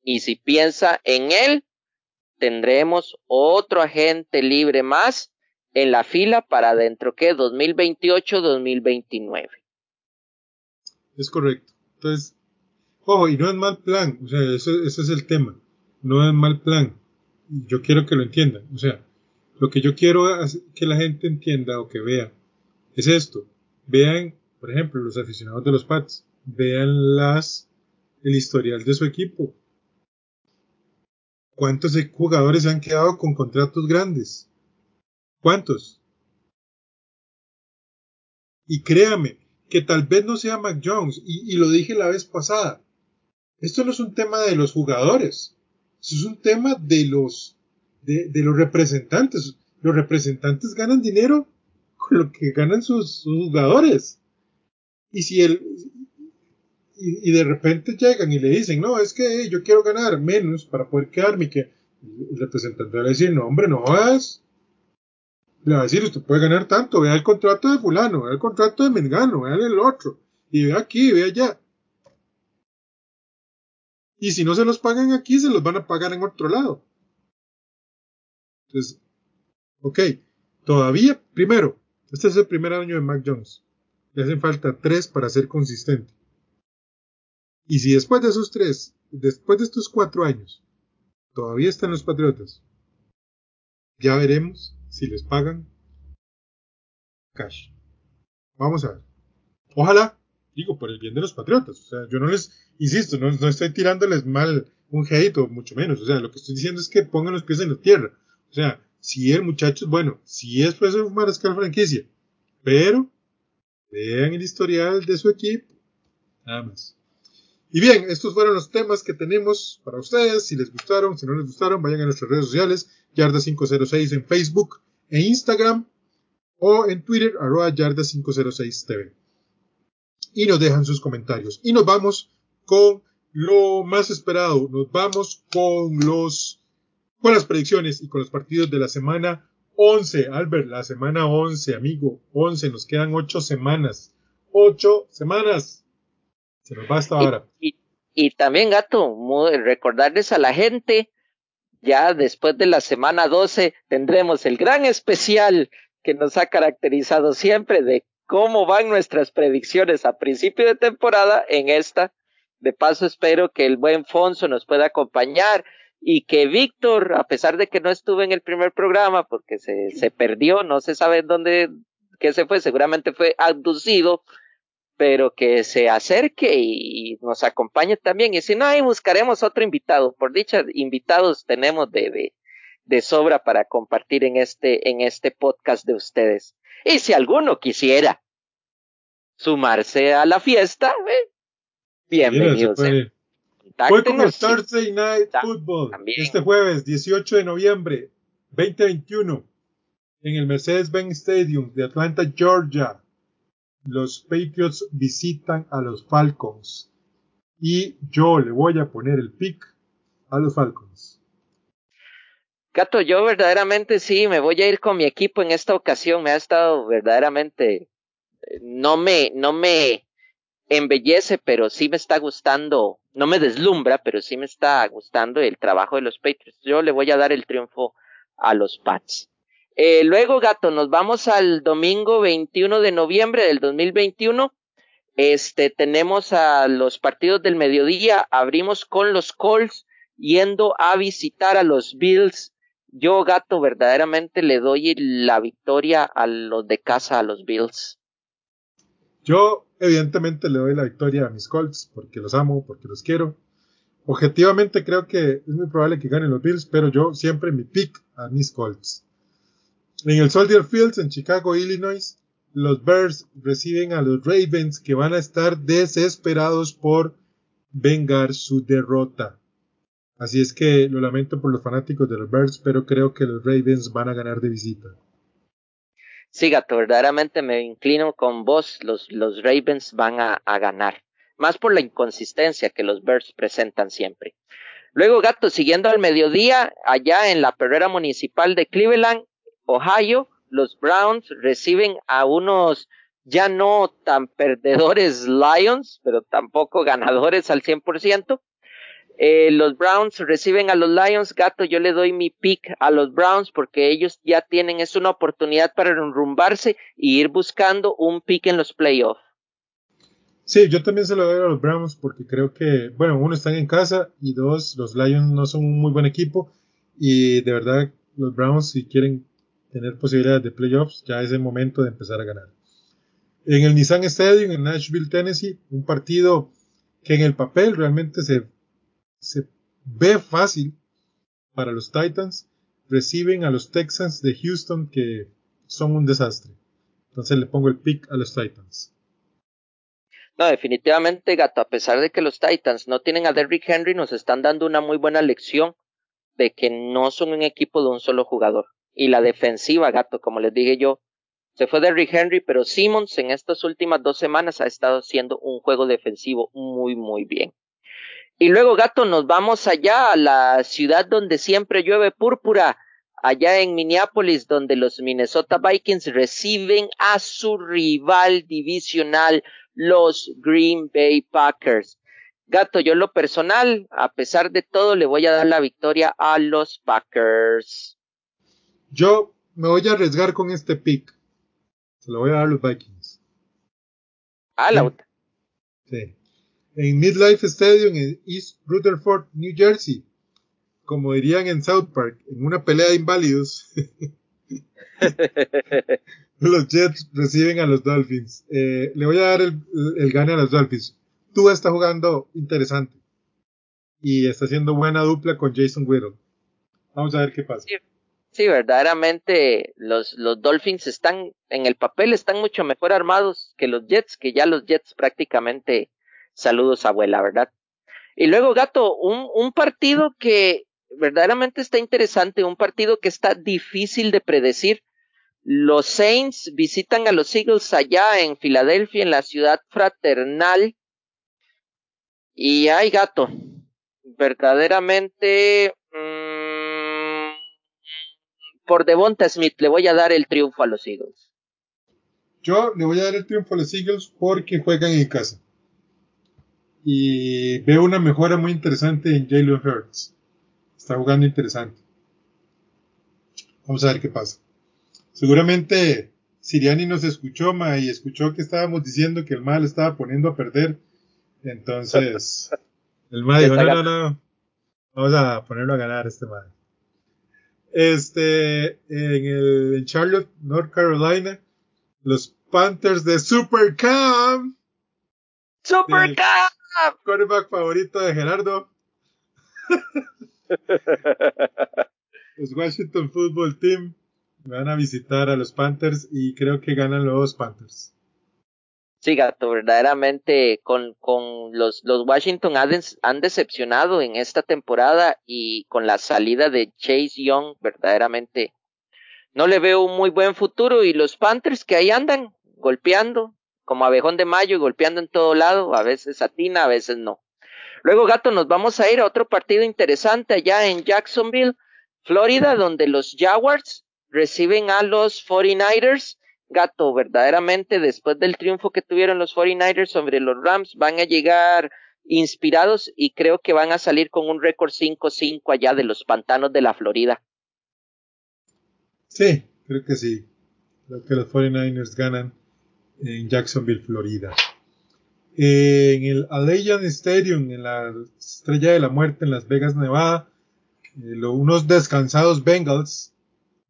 Y si piensa en él, tendremos otro agente libre más en la fila para dentro que 2028-2029. Es correcto. Entonces, ojo, y no es mal plan, o sea, ese es el tema. No es mal plan yo quiero que lo entiendan. O sea, lo que yo quiero que la gente entienda o que vea es esto. Vean, por ejemplo, los aficionados de los Pats, vean las, el historial de su equipo. ¿Cuántos jugadores han quedado con contratos grandes? ¿Cuántos? Y créame, que tal vez no sea Mac Jones, y, y lo dije la vez pasada, esto no es un tema de los jugadores, eso es un tema de los, de, los representantes. Los representantes ganan dinero con lo que ganan sus, jugadores. Y si el, y, de repente llegan y le dicen, no, es que yo quiero ganar menos para poder quedarme, que el representante va a decir, no, hombre, no es. Le va a decir, usted puede ganar tanto, vea el contrato de fulano, vea el contrato de Mengano, vea el otro, y vea aquí, vea allá. Y si no se los pagan aquí, se los van a pagar en otro lado. Entonces, ok, todavía, primero, este es el primer año de Mac Jones. Le hacen falta tres para ser consistente. Y si después de esos tres, después de estos cuatro años, todavía están los Patriotas, ya veremos si les pagan cash. Vamos a ver. Ojalá digo, por el bien de los patriotas. O sea, yo no les, insisto, no, estoy tirándoles mal un hate o mucho menos. O sea, lo que estoy diciendo es que pongan los pies en la tierra. O sea, si el muchacho, bueno, si es profesor mariscal franquicia, pero vean el historial de su equipo. Nada más. Y bien, estos fueron los temas que tenemos para ustedes. Si les gustaron, si no les gustaron, vayan a nuestras redes sociales, Yarda506 en Facebook e Instagram o en Twitter, arroba Yarda506TV y nos dejan sus comentarios. Y nos vamos con lo más esperado. Nos vamos con los con las predicciones y con los partidos de la semana 11, Albert, la semana 11, amigo, 11, nos quedan 8 semanas. 8 semanas. Se nos basta ahora. Y, y, también, gato, recordarles a la gente, ya después de la semana 12 tendremos el gran especial que nos ha caracterizado siempre de cómo van nuestras predicciones a principio de temporada en esta. De paso, espero que el buen Fonso nos pueda acompañar y que Víctor, a pesar de que no estuve en el primer programa porque se, se perdió, no se sabe dónde que se fue, seguramente fue abducido, pero que se acerque y nos acompañe también. Y si no, ahí buscaremos otro invitado. Por dicha, invitados tenemos de, de, de sobra para compartir en este, en este podcast de ustedes. Y si alguno quisiera sumarse a la fiesta, eh, bienvenidos. Fue como el Thursday Night Football este jueves 18 de noviembre 2021 en el Mercedes-Benz Stadium de Atlanta, Georgia. Los Patriots visitan a los Falcons y yo le voy a poner el pick a los Falcons. Gato, yo verdaderamente sí, me voy a ir con mi equipo en esta ocasión. Me ha estado verdaderamente, eh, no me, no me embellece, pero sí me está gustando, no me deslumbra, pero sí me está gustando el trabajo de los Patriots. Yo le voy a dar el triunfo a los Pats. Eh, luego, gato, nos vamos al domingo 21 de noviembre del 2021. Este, tenemos a los partidos del mediodía. Abrimos con los Colts yendo a visitar a los Bills yo, gato, verdaderamente le doy la victoria a los de casa, a los Bills. Yo, evidentemente, le doy la victoria a mis Colts porque los amo, porque los quiero. Objetivamente creo que es muy probable que ganen los Bills, pero yo siempre mi pick a mis Colts. En el Soldier Fields, en Chicago, Illinois, los Bears reciben a los Ravens que van a estar desesperados por vengar su derrota. Así es que lo lamento por los fanáticos de los Birds, pero creo que los Ravens van a ganar de visita. Sí, gato, verdaderamente me inclino con vos. Los, los Ravens van a, a ganar. Más por la inconsistencia que los Birds presentan siempre. Luego, gato, siguiendo al mediodía, allá en la perrera municipal de Cleveland, Ohio, los Browns reciben a unos ya no tan perdedores Lions, pero tampoco ganadores al 100%, eh, los Browns reciben a los Lions, gato, yo le doy mi pick a los Browns porque ellos ya tienen, es una oportunidad para enrumbarse y ir buscando un pick en los playoffs. Sí, yo también se lo doy a los Browns porque creo que, bueno, uno están en casa y dos, los Lions no son un muy buen equipo y de verdad los Browns si quieren tener posibilidades de playoffs ya es el momento de empezar a ganar. En el Nissan Stadium en Nashville, Tennessee, un partido que en el papel realmente se se ve fácil para los Titans. Reciben a los Texans de Houston que son un desastre. Entonces le pongo el pick a los Titans. No, definitivamente, gato, a pesar de que los Titans no tienen a Derrick Henry, nos están dando una muy buena lección de que no son un equipo de un solo jugador. Y la defensiva, gato, como les dije yo, se fue Derrick Henry, pero Simmons en estas últimas dos semanas ha estado haciendo un juego defensivo muy, muy bien. Y luego, gato, nos vamos allá a la ciudad donde siempre llueve púrpura, allá en Minneapolis, donde los Minnesota Vikings reciben a su rival divisional, los Green Bay Packers. Gato, yo lo personal, a pesar de todo, le voy a dar la victoria a los Packers. Yo me voy a arriesgar con este pick. Se lo voy a dar a los Vikings. Ah, la Sí en Midlife Stadium en East Rutherford, New Jersey, como dirían en South Park, en una pelea de inválidos. los Jets reciben a los Dolphins. Eh, le voy a dar el, el gane a los Dolphins. Tú está jugando interesante y está haciendo buena dupla con Jason Whittle. Vamos a ver qué pasa. Sí, verdaderamente los, los Dolphins están en el papel están mucho mejor armados que los Jets, que ya los Jets prácticamente Saludos, abuela, ¿verdad? Y luego, gato, un, partido que verdaderamente está interesante, un partido que está difícil de predecir. Los Saints visitan a los Eagles allá en Filadelfia, en la ciudad fraternal. Y hay gato, verdaderamente, mmm, por Devonta Smith, le voy a dar el triunfo a los Eagles. Yo le voy a dar el triunfo a los Eagles porque juegan en casa. Y veo una mejora muy interesante en Jalen Hurts. Está jugando interesante. Vamos a ver qué pasa. Seguramente Siriani nos escuchó, ma, y escuchó que estábamos diciendo que el mal estaba poniendo a perder. Entonces, el mal dijo, no, no, no, vamos a ponerlo a ganar este mal. Este, en, el, en Charlotte, North Carolina, los Panthers de Supercam. Supercam. Quarterback favorito de Gerardo. los Washington Football Team van a visitar a los Panthers y creo que ganan los Panthers. Sí, gato, verdaderamente con, con los, los Washington han, han decepcionado en esta temporada y con la salida de Chase Young, verdaderamente no le veo un muy buen futuro y los Panthers que ahí andan golpeando como abejón de mayo y golpeando en todo lado, a veces atina, a veces no. Luego, gato, nos vamos a ir a otro partido interesante allá en Jacksonville, Florida, donde los Jaguars reciben a los 49ers. Gato, verdaderamente después del triunfo que tuvieron los 49ers sobre los Rams, van a llegar inspirados y creo que van a salir con un récord 5-5 allá de los pantanos de la Florida. Sí, creo que sí. Creo que los 49ers ganan en Jacksonville, Florida. en el Allegiant Stadium, en la Estrella de la Muerte en Las Vegas, Nevada, eh, unos descansados Bengals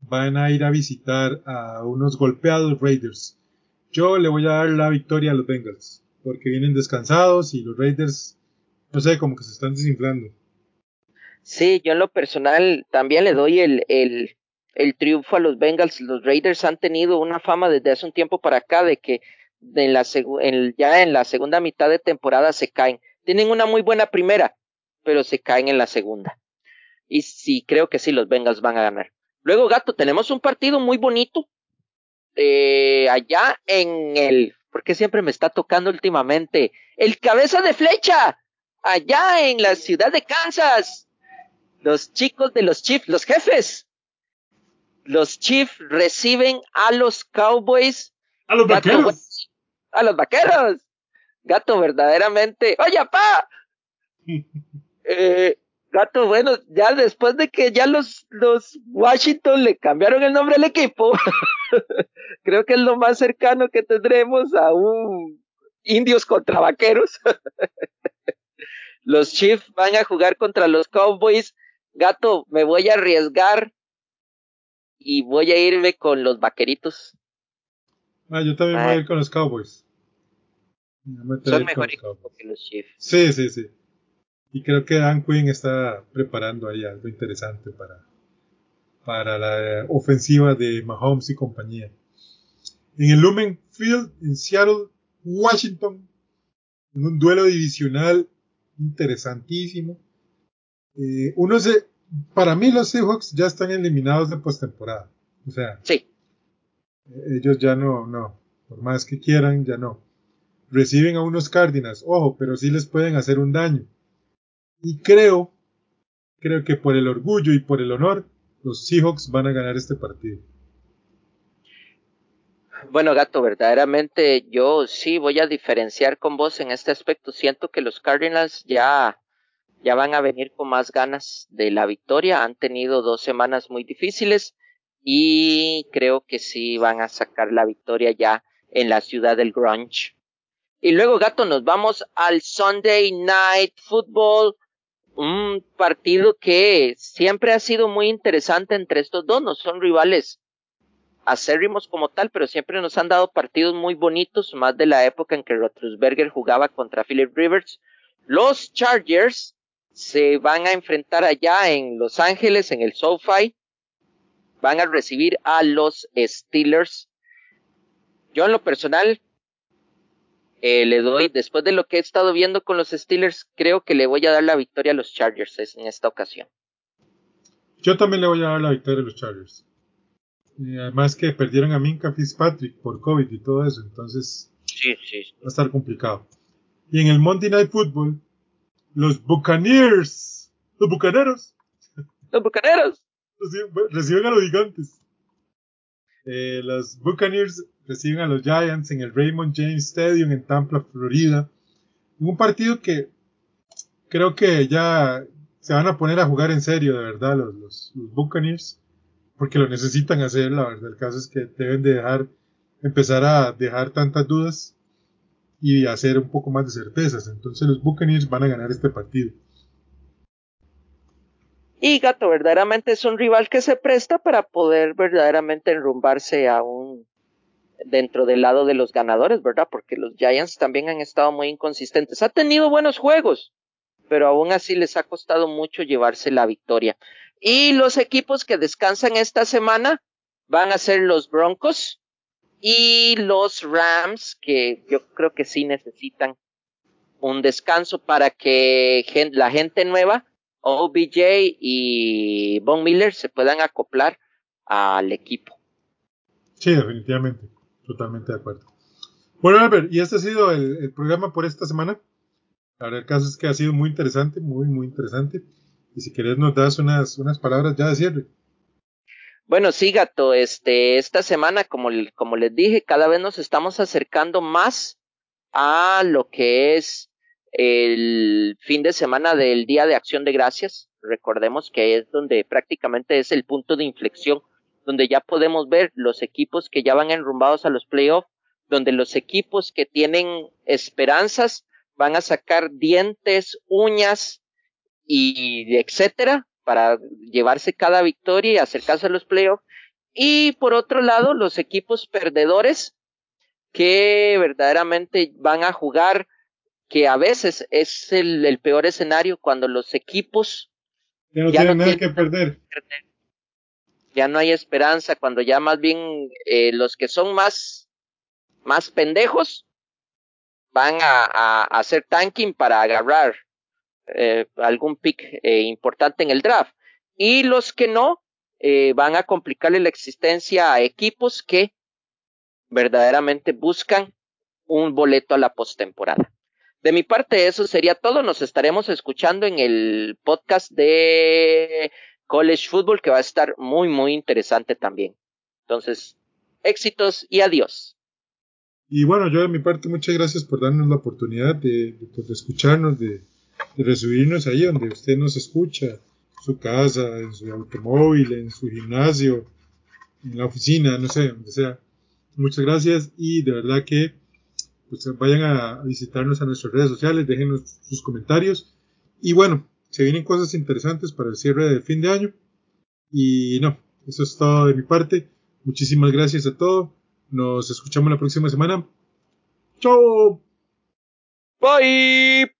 van a ir a visitar a unos golpeados Raiders. Yo le voy a dar la victoria a los Bengals, porque vienen descansados y los Raiders, no sé, como que se están desinflando. Sí, yo en lo personal también le doy el, el, el triunfo a los Bengals. Los Raiders han tenido una fama desde hace un tiempo para acá de que en la en, ya en la segunda mitad de temporada se caen. Tienen una muy buena primera, pero se caen en la segunda. Y sí, creo que sí, los Bengals van a ganar. Luego, gato, tenemos un partido muy bonito. Eh, allá en el, porque siempre me está tocando últimamente, el cabeza de flecha, allá en la ciudad de Kansas. Los chicos de los Chiefs, los jefes. Los Chiefs reciben a los Cowboys. A los vaqueros. A los vaqueros. Gato, verdaderamente. Oye, pa. eh, Gato, bueno, ya después de que ya los, los Washington le cambiaron el nombre al equipo, creo que es lo más cercano que tendremos a un indios contra vaqueros. los Chiefs van a jugar contra los Cowboys. Gato, me voy a arriesgar y voy a irme con los vaqueritos. Ah, yo también voy a ir con los Cowboys. Son mejor que los Chiefs. Sí, sí, sí. Y creo que Dan Quinn está preparando ahí algo interesante para, para la ofensiva de Mahomes y compañía. En el Lumen Field, en Seattle, Washington, en un duelo divisional interesantísimo. Eh, uno se, para mí los Seahawks ya están eliminados de postemporada. O sea, sí. ellos ya no, no, por más que quieran, ya no. Reciben a unos Cardinals, ojo, pero sí les pueden hacer un daño. Y creo, creo que por el orgullo y por el honor, los Seahawks van a ganar este partido. Bueno, gato, verdaderamente yo sí voy a diferenciar con vos en este aspecto. Siento que los Cardinals ya, ya van a venir con más ganas de la victoria. Han tenido dos semanas muy difíciles y creo que sí van a sacar la victoria ya en la ciudad del grunge. Y luego, gato, nos vamos al Sunday Night Football un partido que siempre ha sido muy interesante entre estos dos, no son rivales acérrimos como tal, pero siempre nos han dado partidos muy bonitos, más de la época en que Roethlisberger jugaba contra Philip Rivers. Los Chargers se van a enfrentar allá en Los Ángeles, en el SoFi. Van a recibir a los Steelers. Yo en lo personal eh, le doy, después de lo que he estado viendo con los Steelers, creo que le voy a dar la victoria a los Chargers en esta ocasión. Yo también le voy a dar la victoria a los Chargers. además que perdieron a Minka Fitzpatrick por COVID y todo eso, entonces sí, sí, va a estar complicado. Y en el Monday Night Football, los Buccaneers, los Bucaneros. Los Bucaneros. reciben a los gigantes. Eh, los Buccaneers reciben a los Giants en el Raymond James Stadium en Tampa, Florida. Un partido que creo que ya se van a poner a jugar en serio, de verdad, los, los, Buccaneers, porque lo necesitan hacer, la verdad. El caso es que deben de dejar, empezar a dejar tantas dudas y hacer un poco más de certezas. Entonces los Buccaneers van a ganar este partido. Y Gato verdaderamente es un rival que se presta para poder verdaderamente enrumbarse a un dentro del lado de los ganadores, ¿verdad? Porque los Giants también han estado muy inconsistentes. Ha tenido buenos juegos, pero aún así les ha costado mucho llevarse la victoria. Y los equipos que descansan esta semana van a ser los Broncos y los Rams, que yo creo que sí necesitan un descanso para que la gente nueva OBJ y Von Miller se puedan acoplar al equipo. Sí, definitivamente, totalmente de acuerdo. Bueno, Albert, y este ha sido el, programa por esta semana. Ahora el caso es que ha sido muy interesante, muy, muy interesante. Y si querés nos das unas, unas palabras ya de cierre. Bueno, sí, gato, este, esta semana, como, como les dije, cada vez nos estamos acercando más a lo que es el fin de semana del Día de Acción de Gracias. Recordemos que es donde prácticamente es el punto de inflexión, donde ya podemos ver los equipos que ya van enrumbados a los playoffs, donde los equipos que tienen esperanzas van a sacar dientes, uñas y etcétera para llevarse cada victoria y acercarse a los playoffs. Y por otro lado, los equipos perdedores que verdaderamente van a jugar que a veces es el, peor escenario cuando los equipos ya no tienen nada que perder. Ya no hay esperanza, cuando ya más bien eh, los que son más, más pendejos van a, hacer tanking para agarrar eh, algún pick eh, importante en el draft. Y los que no van a complicarle la existencia a equipos que verdaderamente buscan un boleto a la postemporada. De mi parte, eso sería todo. Nos estaremos escuchando en el podcast de College Football, que va a estar muy, muy interesante también. Entonces, éxitos y adiós. Y bueno, yo de mi parte, muchas gracias por darnos la oportunidad de, escucharnos, de, de, recibirnos ahí donde usted nos escucha, su casa, en su automóvil, en su gimnasio, en la oficina, no sé, donde sea. Muchas gracias y de verdad que pues vayan a visitarnos a nuestras redes sociales, déjenos sus comentarios. Y bueno, se vienen cosas interesantes para el cierre del fin de año. Y no, eso es todo de mi parte. Muchísimas gracias a todos. Nos escuchamos la próxima semana. Chao. Bye.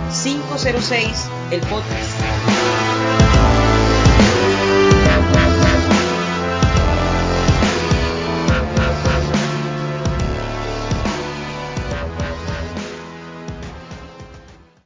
506, el podcast.